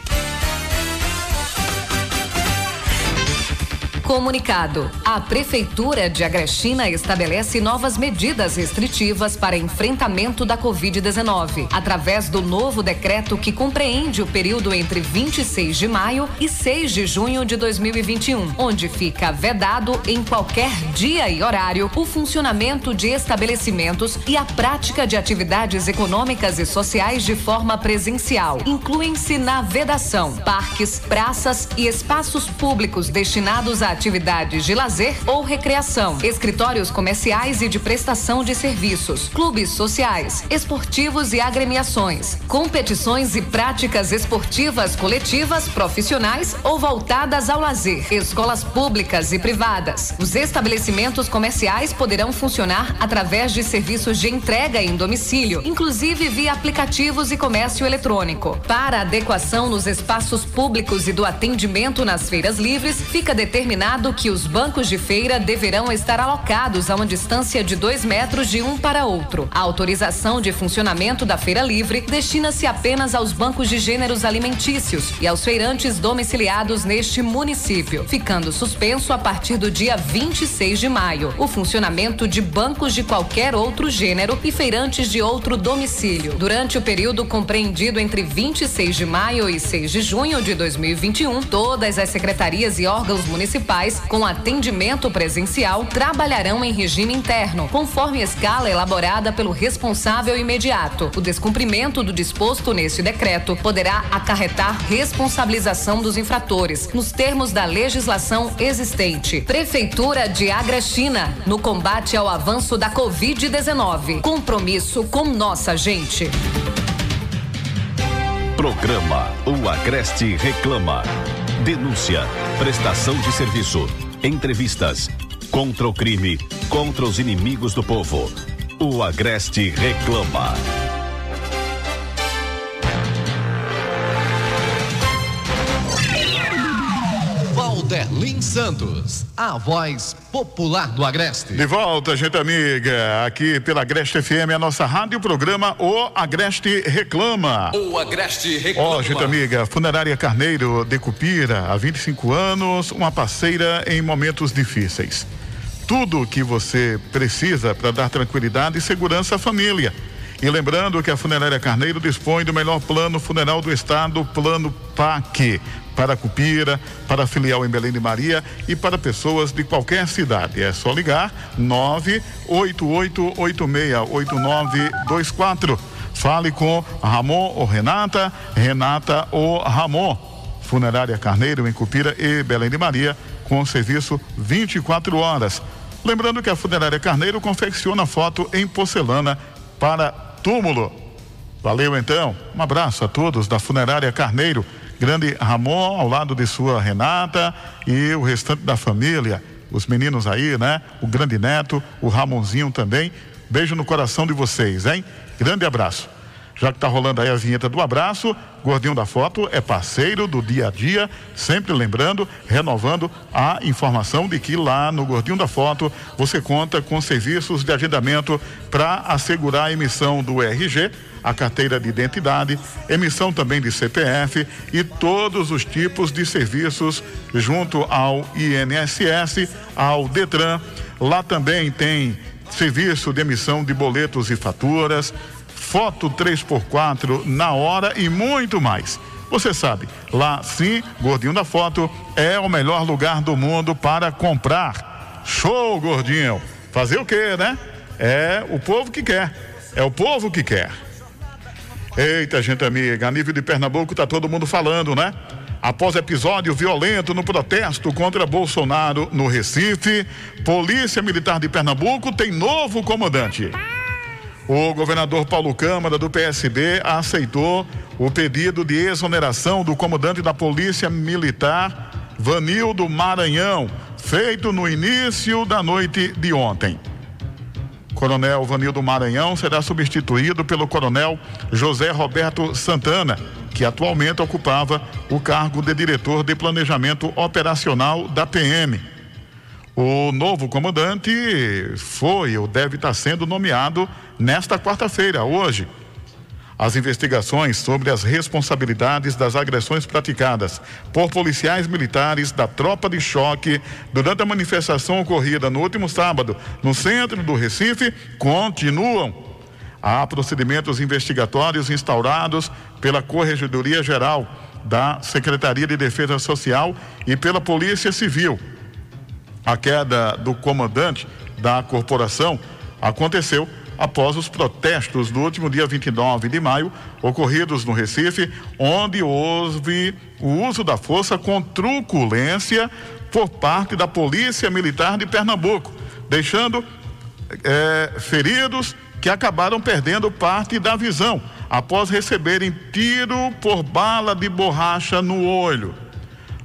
Comunicado: a Prefeitura de Agrestina estabelece novas medidas restritivas para enfrentamento da Covid-19, através do novo decreto que compreende o período entre 26 de maio e 6 de junho de 2021, onde fica vedado em qualquer dia e horário o funcionamento de estabelecimentos e a prática de atividades econômicas e sociais de forma presencial. Incluem-se na vedação parques, praças e espaços públicos destinados a atividades de lazer ou recreação, escritórios comerciais e de prestação de serviços, clubes sociais, esportivos e agremiações, competições e práticas esportivas coletivas, profissionais ou voltadas ao lazer, escolas públicas e privadas. Os estabelecimentos comerciais poderão funcionar através de serviços de entrega em domicílio, inclusive via aplicativos e comércio eletrônico. Para adequação nos espaços públicos e do atendimento nas feiras livres, fica determinado que os bancos de feira deverão estar alocados a uma distância de dois metros de um para outro. A autorização de funcionamento da feira livre destina-se apenas aos bancos de gêneros alimentícios e aos feirantes domiciliados neste município, ficando suspenso a partir do dia 26 de maio o funcionamento de bancos de qualquer outro gênero e feirantes de outro domicílio. Durante o período compreendido entre 26 de maio e 6 de junho de 2021, todas as secretarias e órgãos municipais com atendimento presencial trabalharão em regime interno, conforme escala elaborada pelo responsável imediato. O descumprimento do disposto neste decreto poderá acarretar responsabilização dos infratores, nos termos da legislação existente. Prefeitura de Agrestina, no combate ao avanço da Covid-19. Compromisso com nossa gente. Programa O Agreste Reclama. Denúncia, prestação de serviço, entrevistas, contra o crime, contra os inimigos do povo. O Agreste reclama. Valderlin Santos, a voz popular do Agreste. De volta, gente amiga, aqui pela Agreste FM, a nossa rádio programa O Agreste Reclama. O Agreste Reclama. Ó, oh, gente amiga, Funerária Carneiro de Cupira, há 25 anos, uma parceira em momentos difíceis. Tudo o que você precisa para dar tranquilidade e segurança à família. E lembrando que a Funerária Carneiro dispõe do melhor plano funeral do estado, o Plano PAC, para Cupira, para filial em Belém de Maria e para pessoas de qualquer cidade. É só ligar 988868924. Fale com Ramon ou Renata, Renata ou Ramon. Funerária Carneiro em Cupira e Belém de Maria, com serviço 24 horas. Lembrando que a Funerária Carneiro confecciona foto em porcelana para túmulo. Valeu então. Um abraço a todos da Funerária Carneiro grande Ramon ao lado de sua Renata e o restante da família, os meninos aí, né? O grande neto, o Ramonzinho também. Beijo no coração de vocês, hein? Grande abraço. Já que tá rolando aí a vinheta do abraço, Gordinho da Foto é parceiro do dia a dia, sempre lembrando, renovando a informação de que lá no Gordinho da Foto você conta com serviços de agendamento para assegurar a emissão do RG a carteira de identidade, emissão também de CPF e todos os tipos de serviços junto ao INSS, ao Detran. Lá também tem serviço de emissão de boletos e faturas, foto 3x4 na hora e muito mais. Você sabe, lá sim, Gordinho da Foto é o melhor lugar do mundo para comprar. Show, Gordinho! Fazer o quê, né? É o povo que quer. É o povo que quer. Eita, gente amiga, a nível de Pernambuco tá todo mundo falando, né? Após episódio violento no protesto contra Bolsonaro no Recife, Polícia Militar de Pernambuco tem novo comandante. O governador Paulo Câmara, do PSB, aceitou o pedido de exoneração do comandante da Polícia Militar, Vanildo Maranhão, feito no início da noite de ontem. Coronel Vanildo Maranhão será substituído pelo Coronel José Roberto Santana, que atualmente ocupava o cargo de diretor de planejamento operacional da PM. O novo comandante foi ou deve estar sendo nomeado nesta quarta-feira, hoje. As investigações sobre as responsabilidades das agressões praticadas por policiais militares da tropa de choque durante a manifestação ocorrida no último sábado no centro do Recife continuam. Há procedimentos investigatórios instaurados pela Corregedoria Geral da Secretaria de Defesa Social e pela Polícia Civil. A queda do comandante da corporação aconteceu após os protestos do último dia 29 de maio, ocorridos no Recife, onde houve o uso da força com truculência por parte da Polícia Militar de Pernambuco, deixando é, feridos que acabaram perdendo parte da visão após receberem tiro por bala de borracha no olho.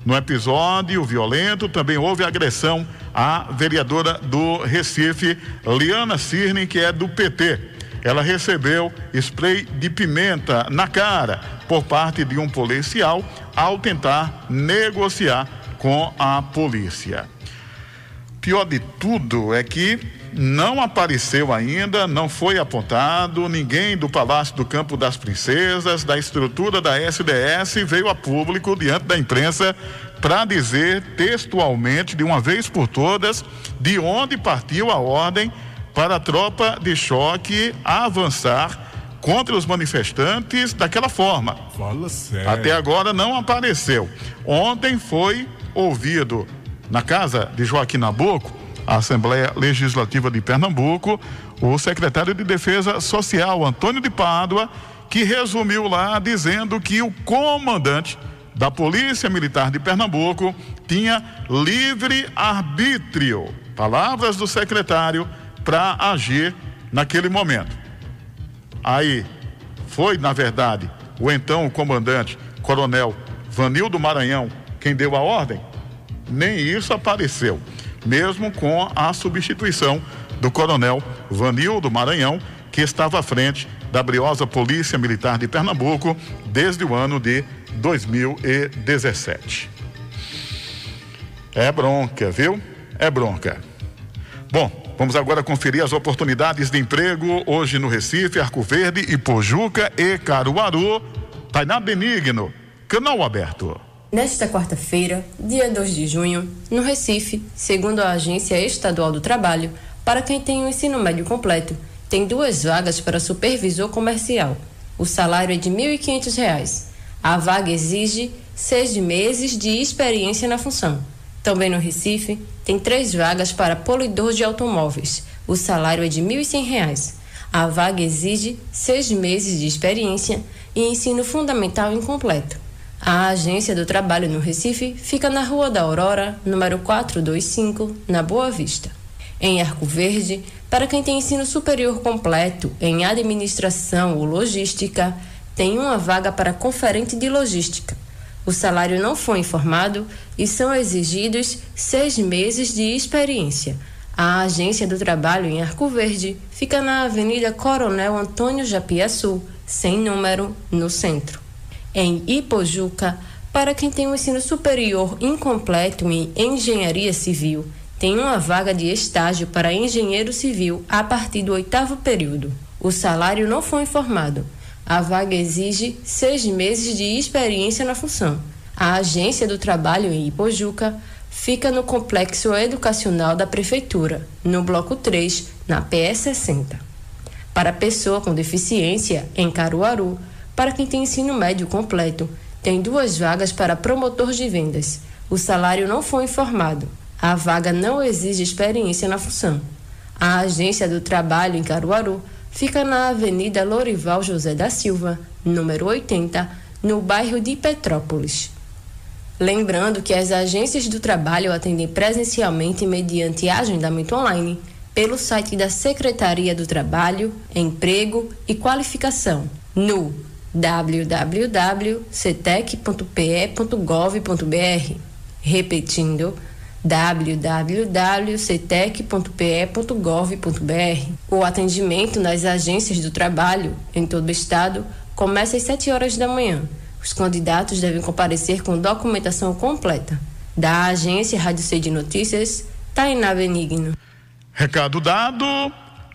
No episódio violento também houve agressão à vereadora do Recife, Liana Cirne, que é do PT. Ela recebeu spray de pimenta na cara por parte de um policial ao tentar negociar com a polícia. Pior de tudo é que não apareceu ainda, não foi apontado, ninguém do Palácio do Campo das Princesas, da estrutura da SDS, veio a público diante da imprensa para dizer textualmente, de uma vez por todas, de onde partiu a ordem para a tropa de choque avançar contra os manifestantes daquela forma. Fala sério. Até agora não apareceu. Ontem foi ouvido na casa de Joaquim Nabuco, a Assembleia Legislativa de Pernambuco, o secretário de Defesa Social, Antônio de Pádua, que resumiu lá dizendo que o comandante da Polícia Militar de Pernambuco tinha livre arbítrio, palavras do secretário, para agir naquele momento. Aí foi, na verdade, o então comandante, coronel Vanildo Maranhão, quem deu a ordem? Nem isso apareceu, mesmo com a substituição do coronel Vanildo Maranhão, que estava à frente da briosa Polícia Militar de Pernambuco desde o ano de 2017. É bronca, viu? É bronca. Bom, vamos agora conferir as oportunidades de emprego hoje no Recife, Arco Verde, Ipojuca e Caruaru. Tainá Benigno, canal aberto. Nesta quarta-feira, dia 2 de junho, no Recife, segundo a Agência Estadual do Trabalho, para quem tem o um ensino médio completo, tem duas vagas para supervisor comercial. O salário é de R$ 1.500. A vaga exige seis meses de experiência na função. Também no Recife, tem três vagas para polidor de automóveis. O salário é de R$ 1.100. A vaga exige seis meses de experiência e ensino fundamental incompleto. A Agência do Trabalho no Recife fica na Rua da Aurora, número 425, na Boa Vista. Em Arco Verde, para quem tem ensino superior completo em administração ou logística, tem uma vaga para conferente de logística. O salário não foi informado e são exigidos seis meses de experiência. A Agência do Trabalho em Arco Verde fica na Avenida Coronel Antônio Japiaçu, sem número, no centro. Em Ipojuca, para quem tem um ensino superior incompleto em engenharia civil, tem uma vaga de estágio para engenheiro civil a partir do oitavo período. O salário não foi informado. A vaga exige seis meses de experiência na função. A Agência do Trabalho em Ipojuca fica no Complexo Educacional da Prefeitura, no Bloco 3, na PS 60. Para pessoa com deficiência, em Caruaru, para quem tem ensino médio completo, tem duas vagas para promotor de vendas. O salário não foi informado. A vaga não exige experiência na função. A Agência do Trabalho em Caruaru fica na Avenida Lorival José da Silva, número 80, no bairro de Petrópolis. Lembrando que as agências do trabalho atendem presencialmente mediante agendamento online pelo site da Secretaria do Trabalho, Emprego e Qualificação no www.cetec.pe.gov.br. Repetindo, www.cetec.pe.gov.br. O atendimento nas agências do trabalho em todo o estado começa às 7 horas da manhã. Os candidatos devem comparecer com documentação completa. Da agência Rádio C de Notícias, Tainá Benigno. Recado dado.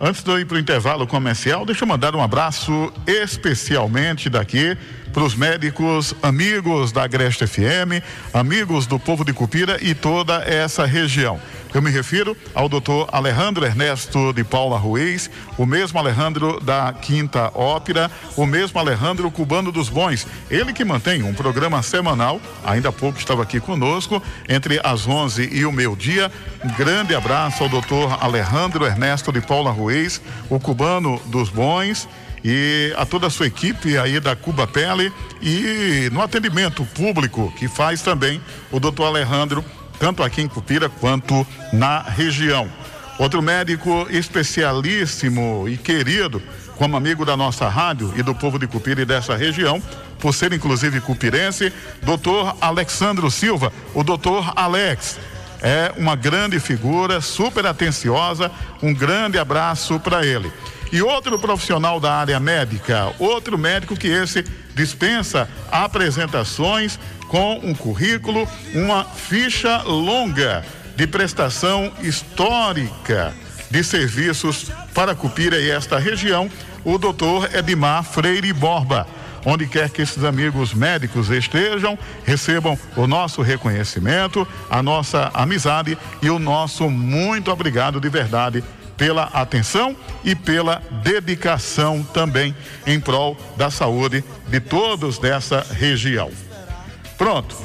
Antes de eu ir para o intervalo comercial, deixa eu mandar um abraço especialmente daqui para os médicos amigos da Agreste FM, amigos do povo de Cupira e toda essa região. Eu me refiro ao doutor Alejandro Ernesto de Paula Ruiz, o mesmo Alejandro da Quinta Ópera, o mesmo Alejandro Cubano dos Bons. Ele que mantém um programa semanal, ainda há pouco estava aqui conosco, entre as 11 e o meio-dia. Grande abraço ao doutor Alejandro Ernesto de Paula Ruiz, o Cubano dos Bons e a toda a sua equipe aí da Cuba Pele e no atendimento público que faz também o doutor Alejandro, tanto aqui em Cupira quanto na região. Outro médico especialíssimo e querido, como amigo da nossa rádio e do povo de Cupira e dessa região, por ser inclusive cupirense, doutor Alexandro Silva, o doutor Alex. É uma grande figura, super atenciosa, um grande abraço para ele. E outro profissional da área médica, outro médico que esse dispensa apresentações com um currículo, uma ficha longa de prestação histórica de serviços para Cupira e esta região, o doutor Edmar Freire Borba. Onde quer que esses amigos médicos estejam, recebam o nosso reconhecimento, a nossa amizade e o nosso muito obrigado de verdade pela atenção e pela dedicação também em prol da saúde de todos dessa região. Pronto,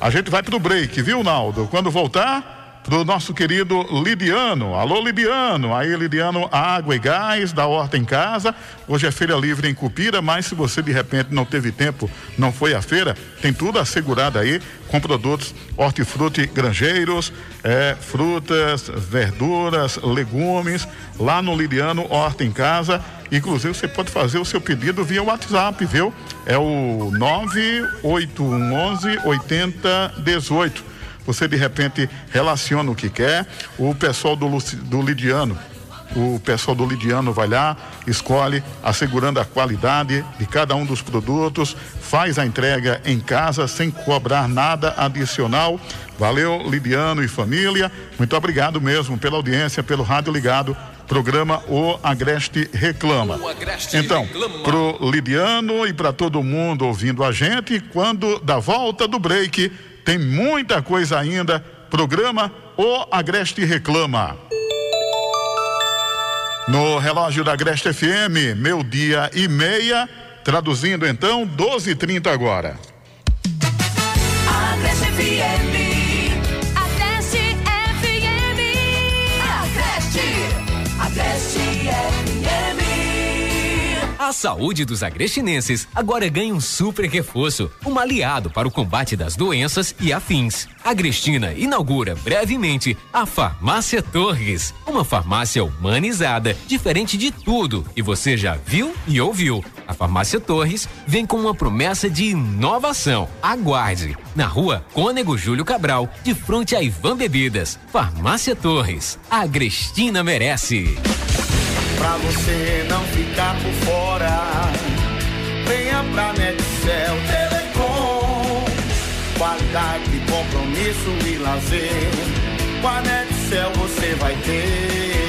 a gente vai para o break, viu, Naldo? Quando voltar pro nosso querido Lidiano. Alô, Lidiano. Aí, Lidiano, água e gás da horta em casa. Hoje é feira livre em Cupira, mas se você de repente não teve tempo, não foi à feira, tem tudo assegurado aí com produtos hortifruti granjeiros, é, frutas, verduras, legumes, lá no Lidiano Horta em Casa. Inclusive, você pode fazer o seu pedido via WhatsApp, viu? É o 98111 8018 você de repente relaciona o que quer, o pessoal do, do Lidiano, o pessoal do Lidiano vai lá, escolhe, assegurando a qualidade de cada um dos produtos, faz a entrega em casa sem cobrar nada adicional. Valeu, Lidiano e família. Muito obrigado mesmo pela audiência, pelo rádio ligado. Programa O Agreste Reclama. O Agreste então, reclama. pro Lidiano e para todo mundo ouvindo a gente, quando da volta do break, tem muita coisa ainda. Programa O Agreste Reclama. No relógio da Agreste FM, meu dia e meia. Traduzindo então, 12 h 30 agora. Agreste FM. Agreste FM. Agreste. Agreste FM. A saúde dos agrestinenses agora ganha um super reforço, um aliado para o combate das doenças e afins. Agrestina inaugura brevemente a Farmácia Torres, uma farmácia humanizada, diferente de tudo e você já viu e ouviu. A Farmácia Torres vem com uma promessa de inovação. Aguarde! Na rua Cônego Júlio Cabral, de frente a Ivan Bebidas. Farmácia Torres. A Agrestina merece pra você não ficar por fora. Venha pra Netcel Telecom. Qualidade, compromisso e lazer. Com a Netcel você vai ter.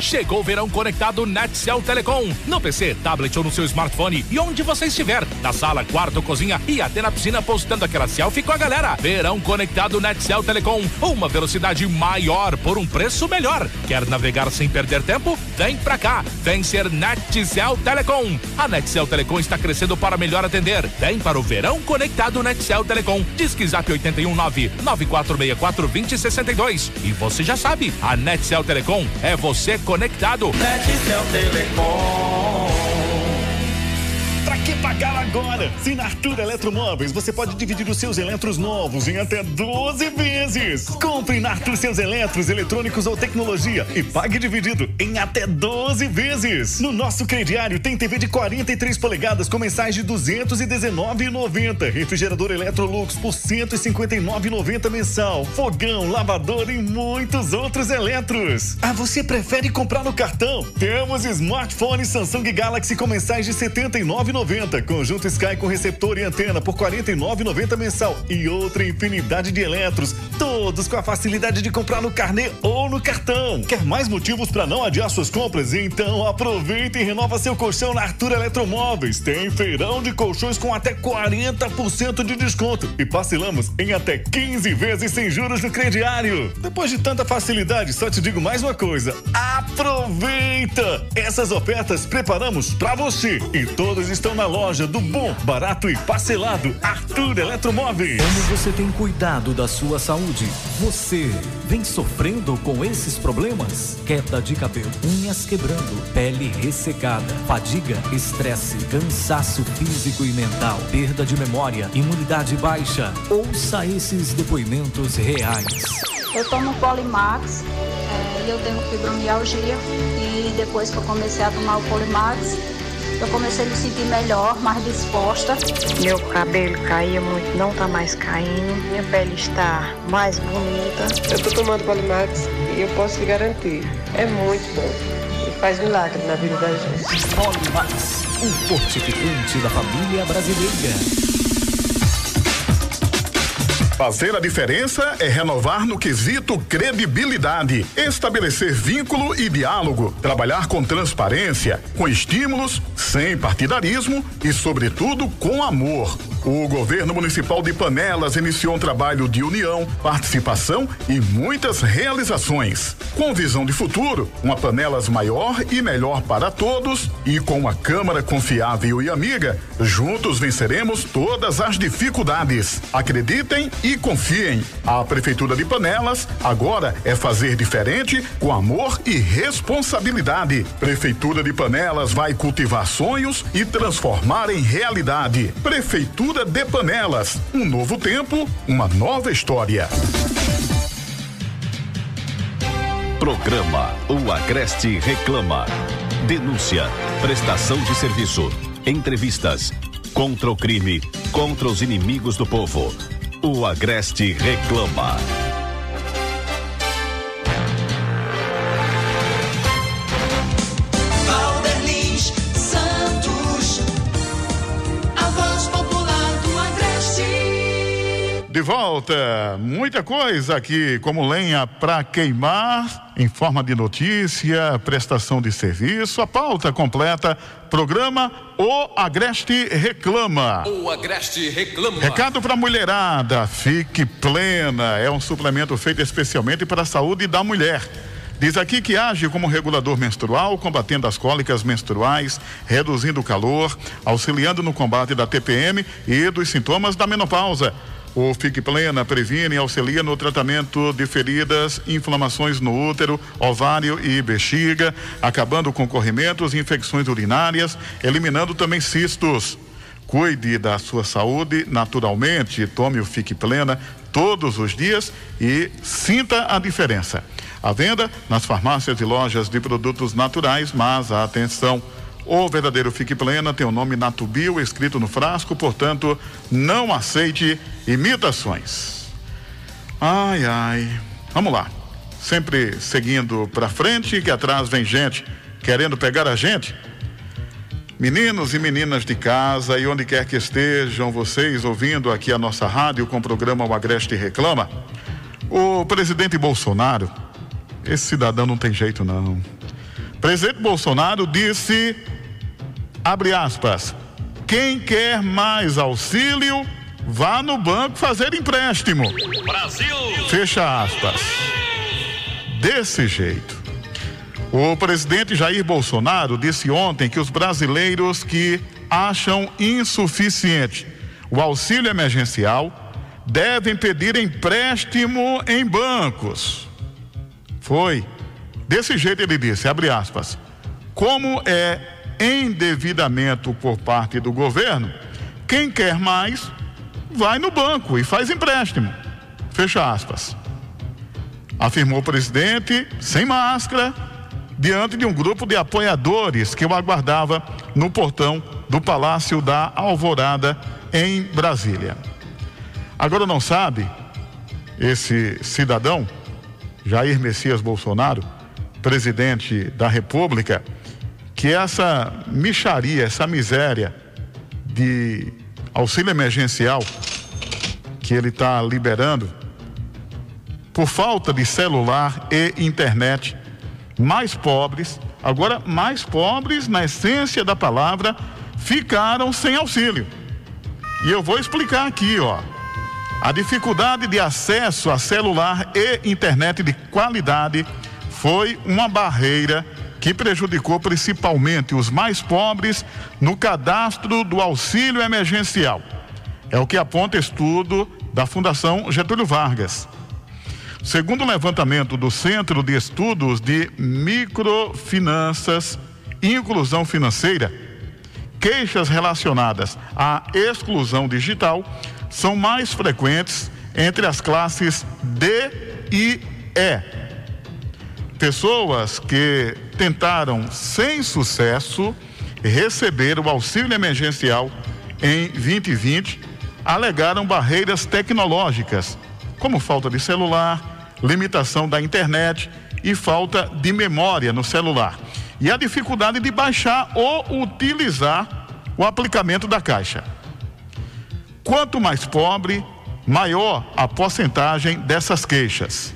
Chegou o verão conectado Netcel Telecom. No PC, tablet ou no seu smartphone e onde você estiver. Na sala, quarto, cozinha e até na piscina postando aquela selfie com a galera. Verão conectado Netcel Telecom. Uma velocidade maior por um preço melhor. Quer navegar sem perder tempo? Vem pra cá. Vem ser Netcel Telecom. A Netcel Telecom está crescendo para melhor atender. Vem para o verão conectado Netcel Telecom. Disque Zap 819 9464 2062. E você já sabe, a Netcel Telecom é você conectado Telecom. Agora? Se Arthur Eletromóveis você pode dividir os seus eletros novos em até 12 vezes. Compre na Arthur seus eletros, eletrônicos ou tecnologia e pague dividido em até 12 vezes. No nosso crediário tem TV de 43 polegadas com mensais de 219,90. Refrigerador Electrolux por 159,90 mensal. Fogão, lavador e muitos outros eletros. Ah, você prefere comprar no cartão? Temos smartphone Samsung Galaxy com mensais de 79,90 90, conjunto Sky com receptor e antena por R$ 49,90 mensal e outra infinidade de eletros, todos com a facilidade de comprar no carnê ou no cartão. Quer mais motivos para não adiar suas compras? Então aproveita e renova seu colchão na Arthur Eletromóveis. Tem feirão de colchões com até 40% de desconto e parcelamos em até 15 vezes sem juros no crediário. Depois de tanta facilidade, só te digo mais uma coisa: aproveita! Essas ofertas preparamos para você e todas estão na loja do Bom, Barato e Parcelado Arthur Eletromóveis. Como você tem cuidado da sua saúde? Você vem sofrendo com esses problemas? Queda de cabelo, unhas quebrando, pele ressecada, fadiga, estresse, cansaço físico e mental, perda de memória, imunidade baixa. Ouça esses depoimentos reais. Eu tomo Polimax é, e eu tenho fibromialgia e depois que eu comecei a tomar o Polimax, eu comecei a me sentir melhor, mais disposta. Meu cabelo caía muito, não tá mais caindo. Minha pele está mais bonita. Eu tô tomando Polimax e eu posso lhe garantir, é muito bom. E faz milagre na vida da gente. Polimax, o fortificante da família brasileira. Fazer a diferença é renovar no quesito credibilidade, estabelecer vínculo e diálogo, trabalhar com transparência, com estímulos, sem partidarismo e, sobretudo, com amor. O governo municipal de Panelas iniciou um trabalho de união, participação e muitas realizações. Com visão de futuro, uma Panelas maior e melhor para todos e com uma Câmara confiável e amiga, juntos venceremos todas as dificuldades. Acreditem e confiem. A Prefeitura de Panelas agora é fazer diferente com amor e responsabilidade. Prefeitura de Panelas vai cultivar sonhos e transformar em realidade. Prefeitura de Panelas. Um novo tempo, uma nova história. Programa O Agreste Reclama. Denúncia, prestação de serviço, entrevistas, contra o crime, contra os inimigos do povo. O Agreste Reclama. De volta, muita coisa aqui, como lenha para queimar, em forma de notícia, prestação de serviço, a pauta completa, programa O Agreste Reclama. O Agreste reclama. Recado para mulherada, fique plena, é um suplemento feito especialmente para a saúde da mulher. Diz aqui que age como regulador menstrual, combatendo as cólicas menstruais, reduzindo o calor, auxiliando no combate da TPM e dos sintomas da menopausa. O Fique Plena previne e auxilia no tratamento de feridas, inflamações no útero, ovário e bexiga, acabando com corrimentos e infecções urinárias, eliminando também cistos. Cuide da sua saúde naturalmente, tome o Fique Plena todos os dias e sinta a diferença. A venda nas farmácias e lojas de produtos naturais, mas atenção, o verdadeiro Fique Plena tem o nome Natubio escrito no frasco, portanto, não aceite imitações. Ai, ai. Vamos lá. Sempre seguindo para frente, que atrás vem gente querendo pegar a gente. Meninos e meninas de casa e onde quer que estejam vocês ouvindo aqui a nossa rádio com o programa O Agreste Reclama, o presidente Bolsonaro, esse cidadão não tem jeito não. Presidente Bolsonaro disse, abre aspas, quem quer mais auxílio, vá no banco fazer empréstimo. Brasil! Fecha aspas. Desse jeito. O presidente Jair Bolsonaro disse ontem que os brasileiros que acham insuficiente o auxílio emergencial devem pedir empréstimo em bancos. Foi. Desse jeito ele disse, abre aspas. Como é endividamento por parte do governo, quem quer mais vai no banco e faz empréstimo. Fecha aspas. Afirmou o presidente, sem máscara, diante de um grupo de apoiadores que o aguardava no portão do Palácio da Alvorada, em Brasília. Agora não sabe esse cidadão, Jair Messias Bolsonaro, presidente da República, que essa micharia, essa miséria de auxílio emergencial que ele está liberando, por falta de celular e internet, mais pobres, agora mais pobres na essência da palavra, ficaram sem auxílio. E eu vou explicar aqui, ó. A dificuldade de acesso a celular e internet de qualidade foi uma barreira que prejudicou principalmente os mais pobres no cadastro do auxílio emergencial. É o que aponta estudo da Fundação Getúlio Vargas. Segundo o levantamento do Centro de Estudos de Microfinanças e Inclusão Financeira, queixas relacionadas à exclusão digital são mais frequentes entre as classes D e E. Pessoas que tentaram sem sucesso receber o auxílio emergencial em 2020 alegaram barreiras tecnológicas, como falta de celular, limitação da internet e falta de memória no celular. E a dificuldade de baixar ou utilizar o aplicamento da caixa. Quanto mais pobre, maior a porcentagem dessas queixas.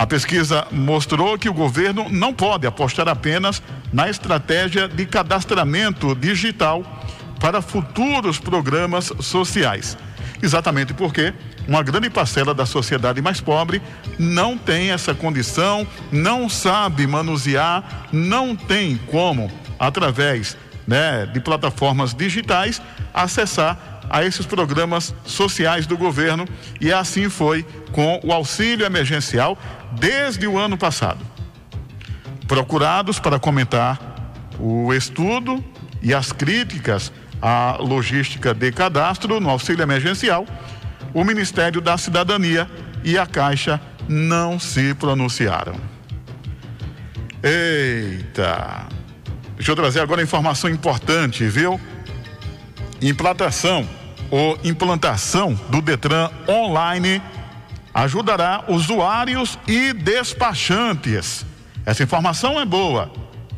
A pesquisa mostrou que o governo não pode apostar apenas na estratégia de cadastramento digital para futuros programas sociais. Exatamente porque uma grande parcela da sociedade mais pobre não tem essa condição, não sabe manusear, não tem como, através né, de plataformas digitais, acessar a esses programas sociais do governo e assim foi com o auxílio emergencial desde o ano passado. Procurados para comentar o estudo e as críticas à logística de cadastro no auxílio emergencial, o Ministério da Cidadania e a Caixa não se pronunciaram. Eita! Deixa eu trazer agora informação importante, viu? Implantação ou implantação do Detran online ajudará usuários e despachantes. Essa informação é boa.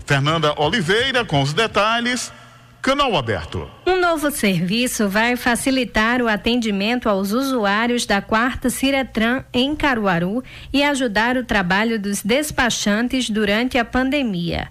Fernanda Oliveira com os detalhes. Canal aberto. Um novo serviço vai facilitar o atendimento aos usuários da quarta Ciretran em Caruaru e ajudar o trabalho dos despachantes durante a pandemia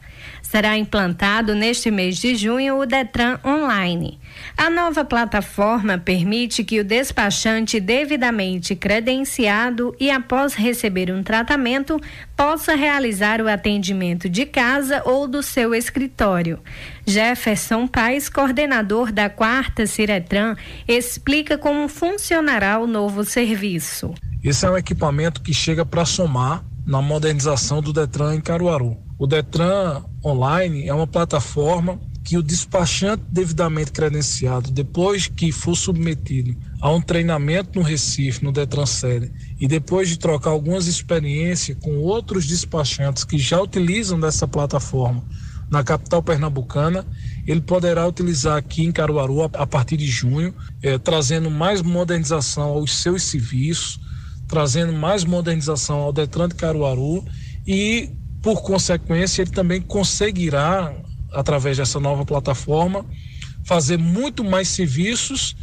será implantado neste mês de junho o Detran Online. A nova plataforma permite que o despachante devidamente credenciado e após receber um tratamento possa realizar o atendimento de casa ou do seu escritório. Jefferson Paes, coordenador da quarta Ciretran, explica como funcionará o novo serviço. Esse é um equipamento que chega para somar na modernização do Detran em Caruaru. O Detran Online é uma plataforma que o despachante devidamente credenciado, depois que for submetido a um treinamento no Recife, no Detran Série, e depois de trocar algumas experiências com outros despachantes que já utilizam dessa plataforma na capital pernambucana, ele poderá utilizar aqui em Caruaru a partir de junho, eh, trazendo mais modernização aos seus serviços, trazendo mais modernização ao Detran de Caruaru e por consequência, ele também conseguirá, através dessa nova plataforma, fazer muito mais serviços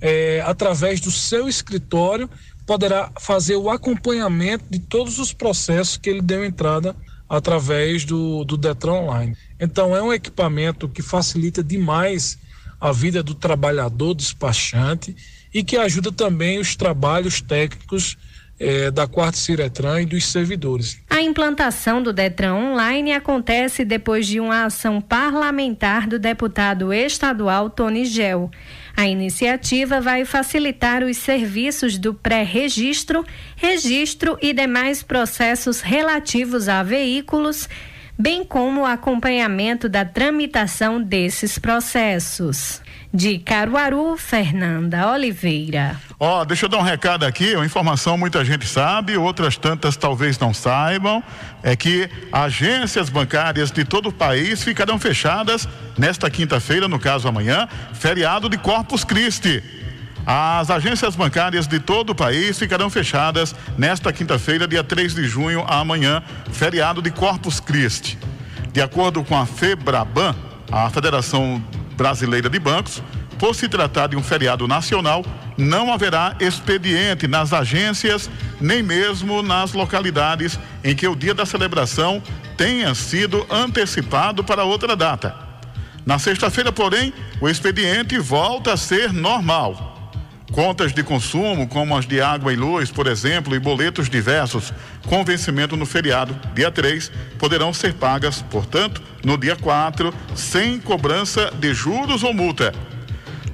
é, através do seu escritório, poderá fazer o acompanhamento de todos os processos que ele deu entrada através do, do Detran Online. Então, é um equipamento que facilita demais a vida do trabalhador despachante e que ajuda também os trabalhos técnicos é, da quarta Ciretran e dos servidores. A implantação do Detran Online acontece depois de uma ação parlamentar do deputado estadual Tony Gel. A iniciativa vai facilitar os serviços do pré-registro, registro e demais processos relativos a veículos, bem como o acompanhamento da tramitação desses processos. De Caruaru, Fernanda Oliveira. Ó, oh, deixa eu dar um recado aqui, uma informação muita gente sabe, outras tantas talvez não saibam, é que agências bancárias de todo o país ficarão fechadas nesta quinta-feira, no caso amanhã, feriado de Corpus Christi. As agências bancárias de todo o país ficarão fechadas nesta quinta-feira, dia 3 de junho, amanhã, feriado de Corpus Christi. De acordo com a FEBRABAN, a Federação Brasileira de Bancos, por se tratar de um feriado nacional, não haverá expediente nas agências, nem mesmo nas localidades em que o dia da celebração tenha sido antecipado para outra data. Na sexta-feira, porém, o expediente volta a ser normal. Contas de consumo, como as de água e luz, por exemplo, e boletos diversos com vencimento no feriado, dia 3, poderão ser pagas, portanto, no dia 4, sem cobrança de juros ou multa.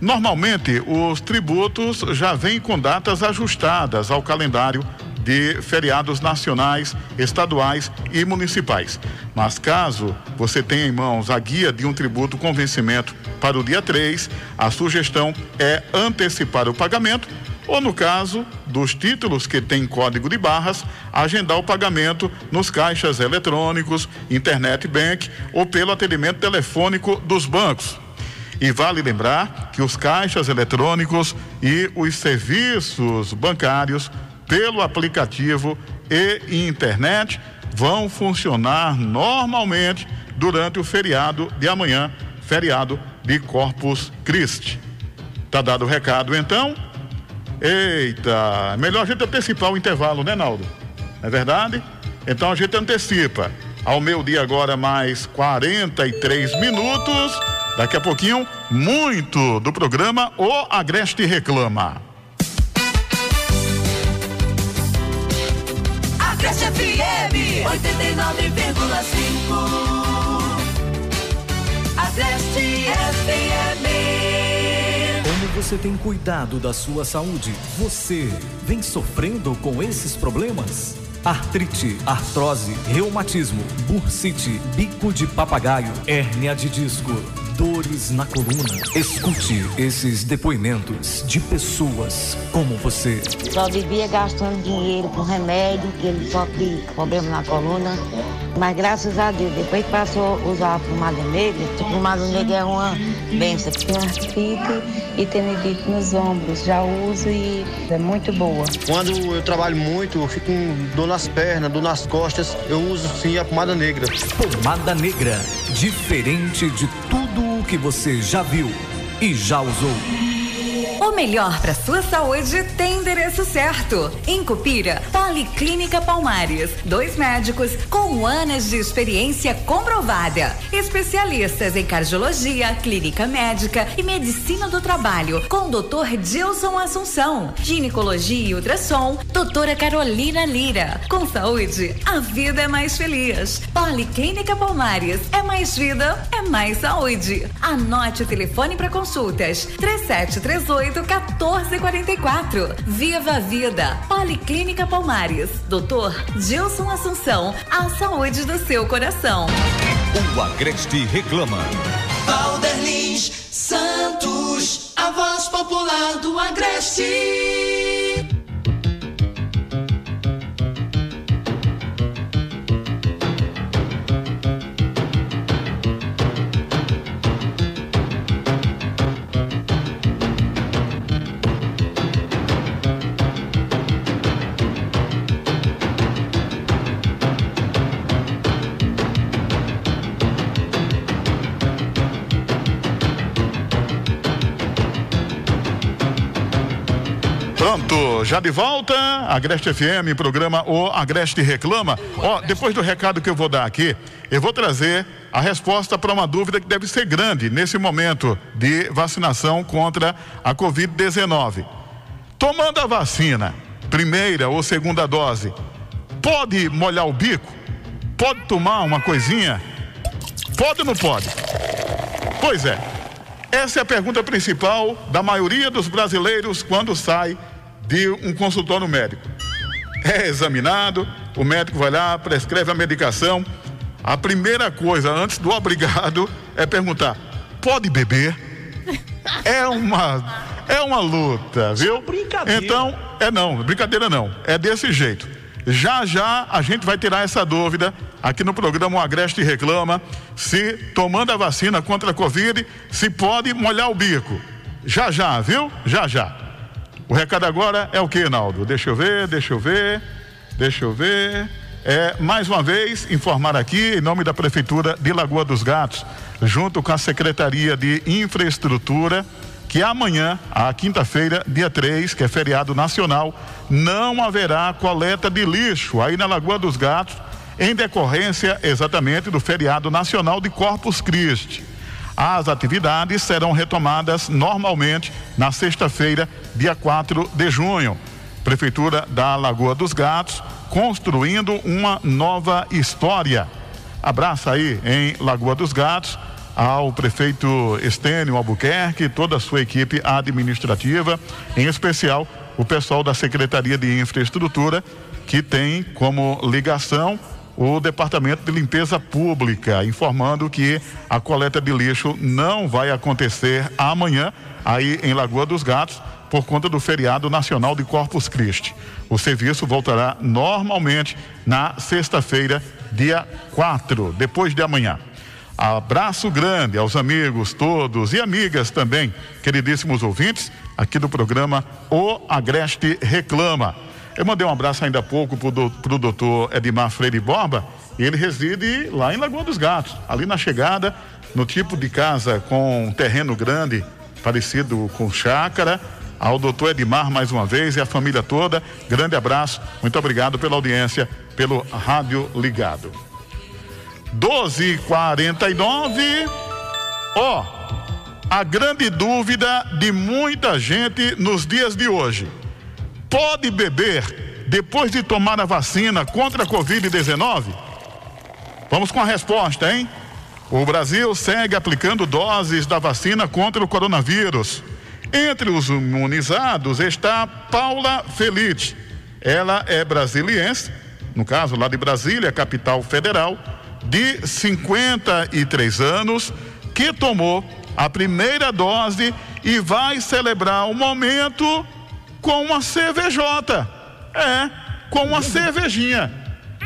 Normalmente, os tributos já vêm com datas ajustadas ao calendário de feriados nacionais, estaduais e municipais. Mas caso você tenha em mãos a guia de um tributo com vencimento para o dia 3, a sugestão é antecipar o pagamento ou, no caso dos títulos que têm código de barras, agendar o pagamento nos caixas eletrônicos, internet bank ou pelo atendimento telefônico dos bancos. E vale lembrar que os caixas eletrônicos e os serviços bancários pelo aplicativo e internet vão funcionar normalmente durante o feriado de amanhã, feriado de Corpus Christi. Tá dado o recado então? Eita, melhor a gente antecipar o intervalo, né, Naldo? Não é verdade? Então a gente antecipa. Ao meu dia agora mais 43 minutos. Daqui a pouquinho, muito do programa O Agreste Reclama. Agreste FM 89,5. FM. Como você tem cuidado da sua saúde? Você vem sofrendo com esses problemas? Artrite, artrose, reumatismo, bursite, bico de papagaio, hérnia de disco dores na coluna. Escute esses depoimentos de pessoas como você. Só vivia gastando dinheiro com remédio, que ele sofre problema na coluna. Mas graças a Deus, depois que passou a usar a pomada negra, a pomada negra é uma benção. Tenho artrite e tendinite nos ombros, já uso e é muito boa. Quando eu trabalho muito, eu fico com dor nas pernas, dor nas costas, eu uso sim a pomada negra. Pomada negra, diferente de tudo que você já viu e já usou. O melhor para sua saúde tem endereço certo. Em Cupira, Policlínica Palmares. Dois médicos com anos de experiência comprovada. Especialistas em cardiologia, clínica médica e medicina do trabalho. Com o Dr. Dilson Assunção. Ginecologia e ultrassom. Doutora Carolina Lira. Com saúde, a vida é mais feliz. Policlínica Palmares. É mais vida, é mais saúde. Anote o telefone para consultas. 3738 1444. Viva a Vida. Policlínica Palmares. Doutor Gilson Assunção. A saúde do seu coração. O Agreste reclama. Valderlins Santos, a voz popular do Agreste. Pronto, já de volta, Agreste FM, programa O Agreste Reclama. Ó, depois do recado que eu vou dar aqui, eu vou trazer a resposta para uma dúvida que deve ser grande nesse momento de vacinação contra a Covid-19. Tomando a vacina, primeira ou segunda dose, pode molhar o bico? Pode tomar uma coisinha? Pode ou não pode? Pois é. Essa é a pergunta principal da maioria dos brasileiros quando sai de um consultório médico. É examinado, o médico vai lá, prescreve a medicação. A primeira coisa, antes do obrigado, é perguntar: pode beber? (laughs) É uma, é uma luta, viu? brincadeira. Então, é não, brincadeira não. É desse jeito. Já já a gente vai tirar essa dúvida aqui no programa O Agreste Reclama se tomando a vacina contra a Covid, se pode molhar o bico. Já já, viu? Já já. O recado agora é o que, Naldo? Deixa eu ver, deixa eu ver, deixa eu ver. é, mais uma vez, informar aqui, em nome da Prefeitura de Lagoa dos Gatos, junto com a Secretaria de Infraestrutura, que amanhã, a quinta-feira, dia 3, que é feriado nacional, não haverá coleta de lixo aí na Lagoa dos Gatos, em decorrência exatamente do feriado nacional de Corpus Christi. As atividades serão retomadas normalmente na sexta-feira, dia 4 de junho. Prefeitura da Lagoa dos Gatos construindo uma nova história. Abraço aí em Lagoa dos Gatos ao prefeito Estênio Albuquerque, toda a sua equipe administrativa, em especial o pessoal da Secretaria de Infraestrutura, que tem como ligação o Departamento de Limpeza Pública, informando que a coleta de lixo não vai acontecer amanhã, aí em Lagoa dos Gatos, por conta do feriado nacional de Corpus Christi. O serviço voltará normalmente na sexta-feira, dia 4, depois de amanhã. Abraço grande aos amigos todos e amigas também, queridíssimos ouvintes, aqui do programa O Agreste Reclama. Eu mandei um abraço ainda há pouco para o doutor Edmar Freire Borba, e ele reside lá em Lagoa dos Gatos, ali na chegada, no tipo de casa com um terreno grande, parecido com chácara. Ao doutor Edmar, mais uma vez, e a família toda, grande abraço, muito obrigado pela audiência, pelo Rádio Ligado. 12:49. Ó, oh, a grande dúvida de muita gente nos dias de hoje pode beber depois de tomar a vacina contra a Covid-19? Vamos com a resposta, hein? O Brasil segue aplicando doses da vacina contra o coronavírus. Entre os imunizados está Paula Felite. Ela é brasiliense, no caso lá de Brasília, capital federal, de 53 anos, que tomou a primeira dose e vai celebrar o momento com uma cervejota. É, com uma cervejinha.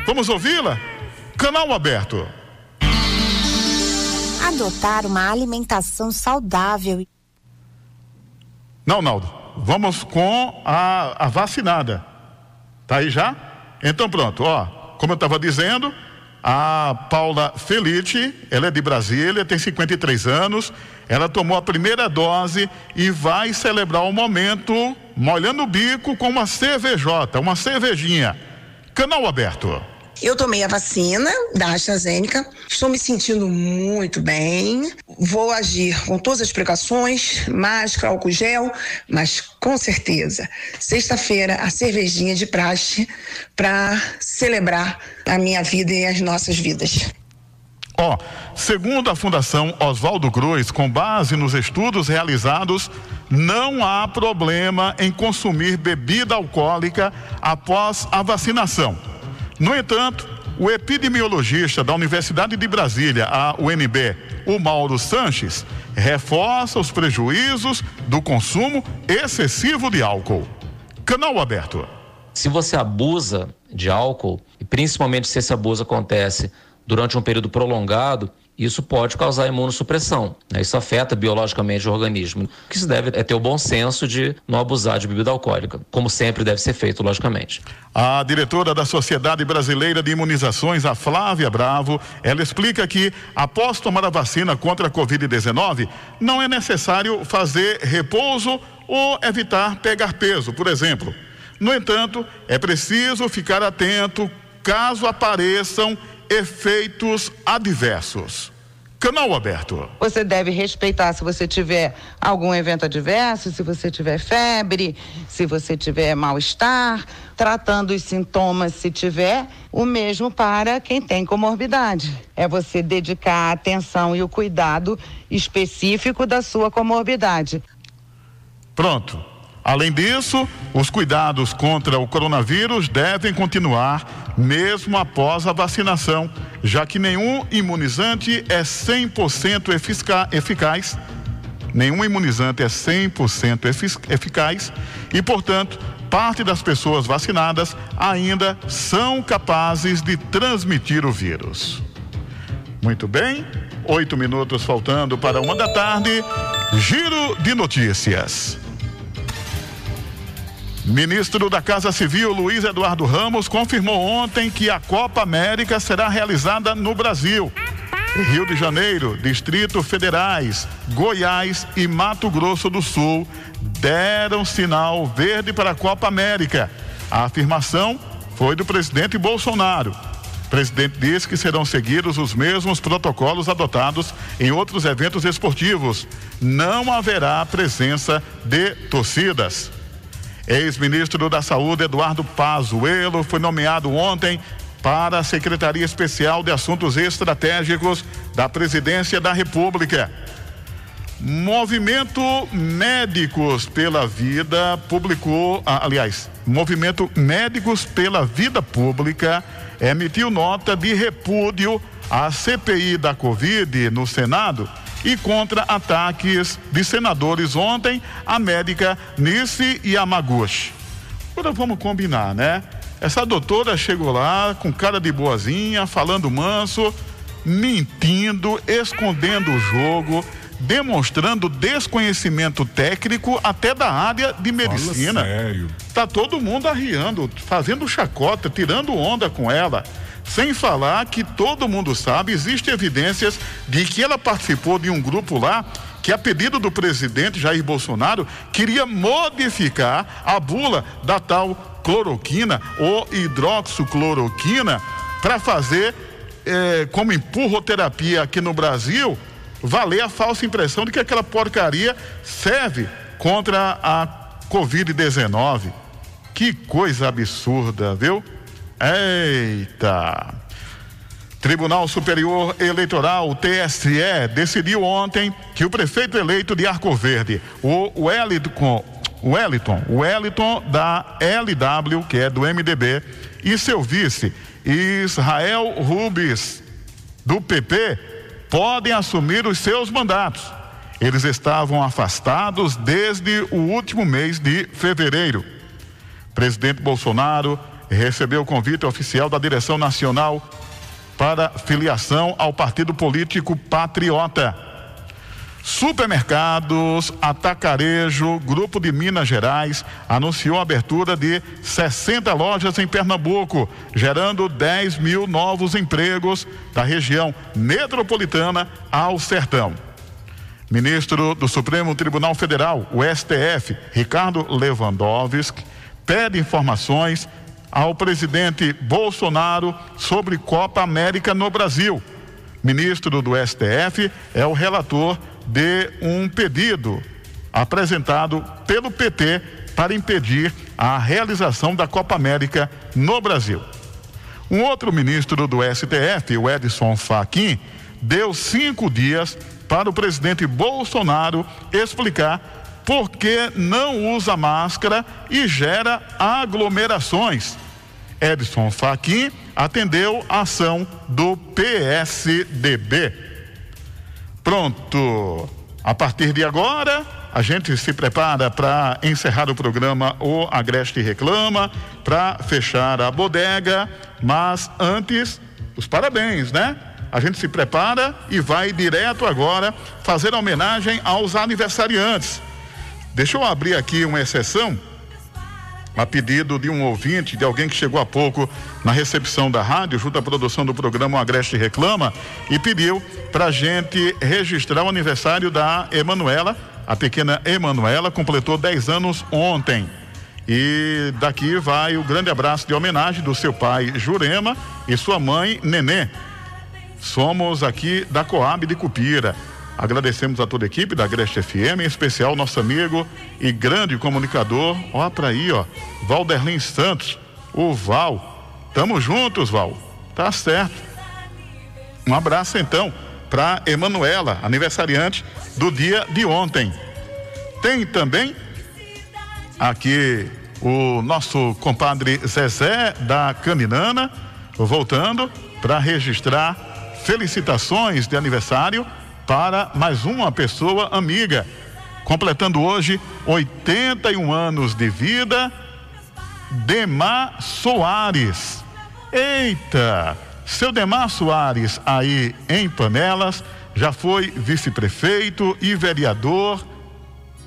Vamos ouvi-la? Canal aberto. Adotar uma alimentação saudável. Não, Naldo. Vamos com a, a vacinada. Tá aí já? Então pronto, ó. Como eu estava dizendo, a Paula Felite, ela é de Brasília, tem 53 anos. Ela tomou a primeira dose e vai celebrar o momento molhando o bico com uma cervejota, uma cervejinha. Canal aberto. Eu tomei a vacina da AstraZeneca, estou me sentindo muito bem. Vou agir com todas as precauções, máscara, álcool gel, mas com certeza, sexta-feira, a cervejinha de praxe para celebrar a minha vida e as nossas vidas. Segundo a Fundação Oswaldo Cruz, com base nos estudos realizados, não há problema em consumir bebida alcoólica após a vacinação. No entanto, o epidemiologista da Universidade de Brasília, a UNB, o Mauro Sanches, reforça os prejuízos do consumo excessivo de álcool. Canal aberto. Se você abusa de álcool, e principalmente se esse abuso acontece durante um período prolongado, isso pode causar imunossupressão. Né? Isso afeta biologicamente o organismo. O que se deve é ter o bom senso de não abusar de bebida alcoólica, como sempre deve ser feito, logicamente. A diretora da Sociedade Brasileira de Imunizações, a Flávia Bravo, ela explica que após tomar a vacina contra a Covid-19, não é necessário fazer repouso ou evitar pegar peso, por exemplo. No entanto, é preciso ficar atento caso apareçam efeitos adversos. Canal aberto. Você deve respeitar se você tiver algum evento adverso, se você tiver febre, se você tiver mal-estar, tratando os sintomas se tiver, o mesmo para quem tem comorbidade. É você dedicar a atenção e o cuidado específico da sua comorbidade. Pronto. Além disso, os cuidados contra o coronavírus devem continuar mesmo após a vacinação, já que nenhum imunizante é 100% eficaz. Nenhum imunizante é 100% eficaz e, portanto, parte das pessoas vacinadas ainda são capazes de transmitir o vírus. Muito bem, oito minutos faltando para uma da tarde. Giro de notícias. Ministro da Casa Civil, Luiz Eduardo Ramos, confirmou ontem que a Copa América será realizada no Brasil. Rio de Janeiro, Distrito Federais, Goiás e Mato Grosso do Sul deram sinal verde para a Copa América. A afirmação foi do presidente Bolsonaro. O presidente disse que serão seguidos os mesmos protocolos adotados em outros eventos esportivos. Não haverá presença de torcidas. Ex-ministro da Saúde, Eduardo Pazuello, foi nomeado ontem para a Secretaria Especial de Assuntos Estratégicos da Presidência da República. Movimento Médicos pela Vida publicou, ah, aliás, Movimento Médicos pela Vida Pública emitiu nota de repúdio à CPI da Covid no Senado e contra ataques de senadores ontem à médica Nice Yamaguchi. Agora vamos combinar, né? Essa doutora chegou lá com cara de boazinha, falando manso, mentindo, escondendo o jogo, demonstrando desconhecimento técnico até da área de medicina. Fala sério. Tá todo mundo arriando, fazendo chacota, tirando onda com ela. Sem falar que todo mundo sabe, existem evidências de que ela participou de um grupo lá que, a pedido do presidente Jair Bolsonaro, queria modificar a bula da tal cloroquina ou hidroxicloroquina para fazer, eh, como empurroterapia aqui no Brasil, valer a falsa impressão de que aquela porcaria serve contra a Covid-19. Que coisa absurda, viu? Eita! Tribunal Superior Eleitoral, TSE, decidiu ontem que o prefeito eleito de Arco Verde, o Wellington, Wellington, Wellington da LW, que é do MDB, e seu vice, Israel Rubis, do PP, podem assumir os seus mandatos. Eles estavam afastados desde o último mês de fevereiro. Presidente Bolsonaro recebeu o convite oficial da direção nacional para filiação ao partido político Patriota. Supermercados, Atacarejo, Grupo de Minas Gerais anunciou a abertura de 60 lojas em Pernambuco, gerando 10 mil novos empregos da região metropolitana ao sertão. Ministro do Supremo Tribunal Federal, o STF, Ricardo Lewandowski, pede informações ao presidente Bolsonaro sobre Copa América no Brasil. Ministro do STF é o relator de um pedido apresentado pelo PT para impedir a realização da Copa América no Brasil. Um outro ministro do STF, o Edson Fachin, deu cinco dias para o presidente Bolsonaro explicar por que não usa máscara e gera aglomerações. Edson Fachin atendeu a ação do PSDB. Pronto. A partir de agora, a gente se prepara para encerrar o programa O Agreste Reclama, para fechar a bodega, mas antes, os parabéns, né? A gente se prepara e vai direto agora fazer homenagem aos aniversariantes. Deixa eu abrir aqui uma exceção a pedido de um ouvinte, de alguém que chegou há pouco na recepção da rádio, junto à produção do programa O Agreste Reclama, e pediu para gente registrar o aniversário da Emanuela. A pequena Emanuela completou 10 anos ontem. E daqui vai o grande abraço de homenagem do seu pai Jurema e sua mãe Nenê. Somos aqui da Coab de Cupira. Agradecemos a toda a equipe da Agreste FM, em especial nosso amigo e grande comunicador, ó para aí, ó, Valderlin Santos, o Val. Tamo juntos, Val. Tá certo. Um abraço então para Emanuela, aniversariante do dia de ontem. Tem também aqui o nosso compadre Zezé da Caminana, voltando para registrar felicitações de aniversário para mais uma pessoa amiga, completando hoje 81 anos de vida, Demar Soares. Eita! Seu Demar Soares, aí em Panelas, já foi vice-prefeito e vereador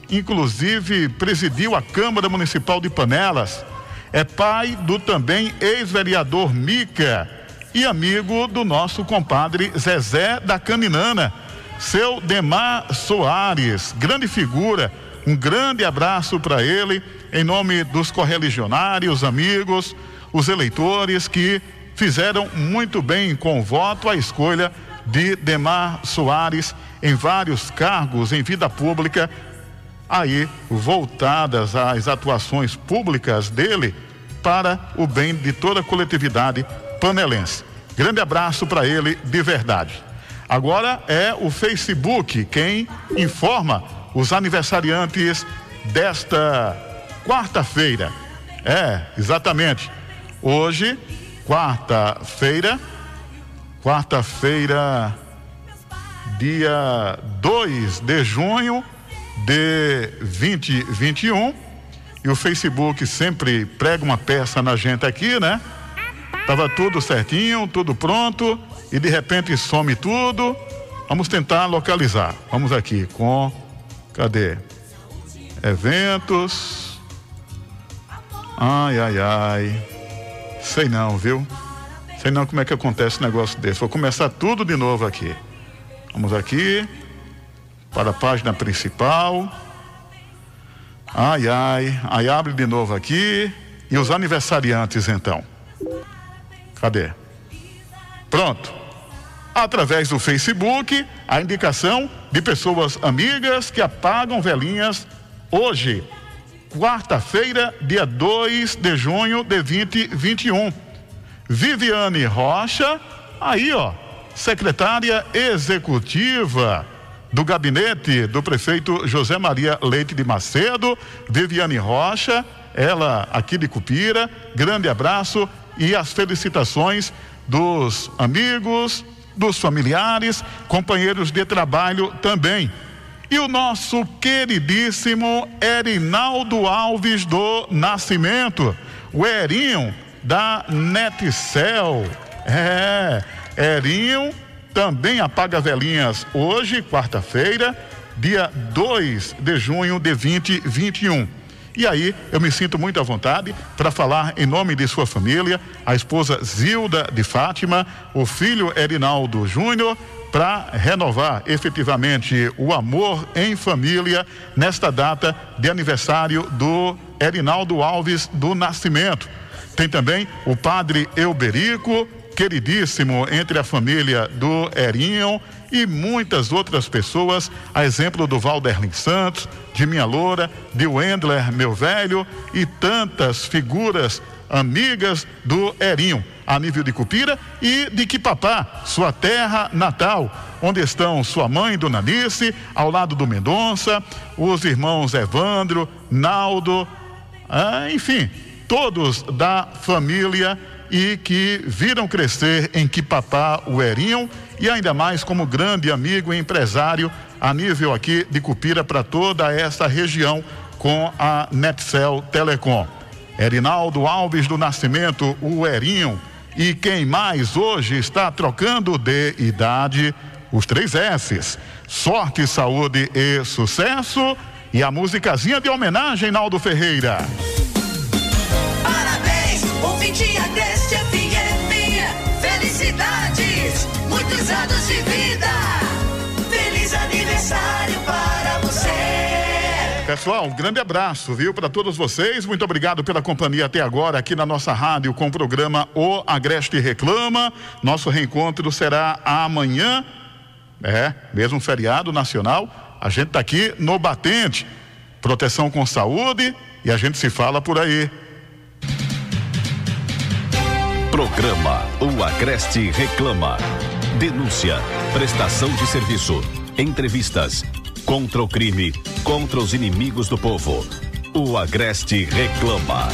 inclusive presidiu a Câmara Municipal de Panelas. É pai do também ex-vereador Mica e amigo do nosso compadre Zezé da Caninana, seu Demar Soares, grande figura. Um grande abraço para ele, em nome dos correligionários, amigos, os eleitores que fizeram muito bem com o voto a escolha de Demar Soares em vários cargos em vida pública, aí voltadas às atuações públicas dele para o bem de toda a coletividade panelense. Grande abraço para ele de verdade. Agora é o Facebook quem informa os aniversariantes desta quarta-feira. É, exatamente. Hoje, quarta-feira, quarta-feira, dia 2 de junho de 2021. E o Facebook sempre prega uma peça na gente aqui, né? Tava tudo certinho, tudo pronto e de repente some tudo. Vamos tentar localizar. Vamos aqui com cadê? Eventos. Ai, ai, ai. Sei não, viu? Sei não como é que acontece um negócio desse. Vou começar tudo de novo aqui. Vamos aqui para a página principal. Ai, ai. Aí abre de novo aqui. E os aniversariantes, então. Cadê? Pronto. Através do Facebook, a indicação de pessoas amigas que apagam velhinhas hoje, quarta-feira, dia 2 de junho de 2021. Viviane Rocha, aí ó, secretária executiva do gabinete do prefeito José Maria Leite de Macedo, Viviane Rocha, ela aqui de Cupira, grande abraço e as felicitações dos amigos, dos familiares, companheiros de trabalho também. E o nosso queridíssimo Erinaldo Alves do Nascimento, o Erinho da Netcel. É, Erinho também apaga velhinhas hoje, quarta-feira, dia 2 de junho de 2021. E aí, eu me sinto muito à vontade para falar em nome de sua família, a esposa Zilda de Fátima, o filho Erinaldo Júnior, para renovar efetivamente o amor em família nesta data de aniversário do Erinaldo Alves do Nascimento. Tem também o padre Euberico, queridíssimo entre a família do Erinho e muitas outras pessoas, a exemplo do Valderlin Santos, de Minha Loura, de Wendler, meu velho, e tantas figuras amigas do Erinho, a nível de Cupira e de Quipapá, sua terra natal, onde estão sua mãe, Dona Nice, ao lado do Mendonça, os irmãos Evandro, Naldo, ah, enfim, todos da família e que viram crescer em Quipapá o Erinho e ainda mais como grande amigo e empresário a nível aqui de Cupira para toda essa região com a Netcel Telecom. Erinaldo Alves do Nascimento, o Erinho, e quem mais hoje está trocando de idade, os três S's. Sorte, saúde e sucesso. E a musicazinha de homenagem, Naldo Ferreira. Parabéns, Agreste FM. Muitos anos de vida. Feliz aniversário para você. Pessoal, um grande abraço, viu, para todos vocês. Muito obrigado pela companhia até agora aqui na nossa rádio com o programa O Agreste Reclama. Nosso reencontro será amanhã, é, mesmo feriado nacional. A gente está aqui no Batente, proteção com saúde e a gente se fala por aí. Programa O Agreste Reclama. Denúncia, prestação de serviço, entrevistas, contra o crime, contra os inimigos do povo. O Agreste Reclama.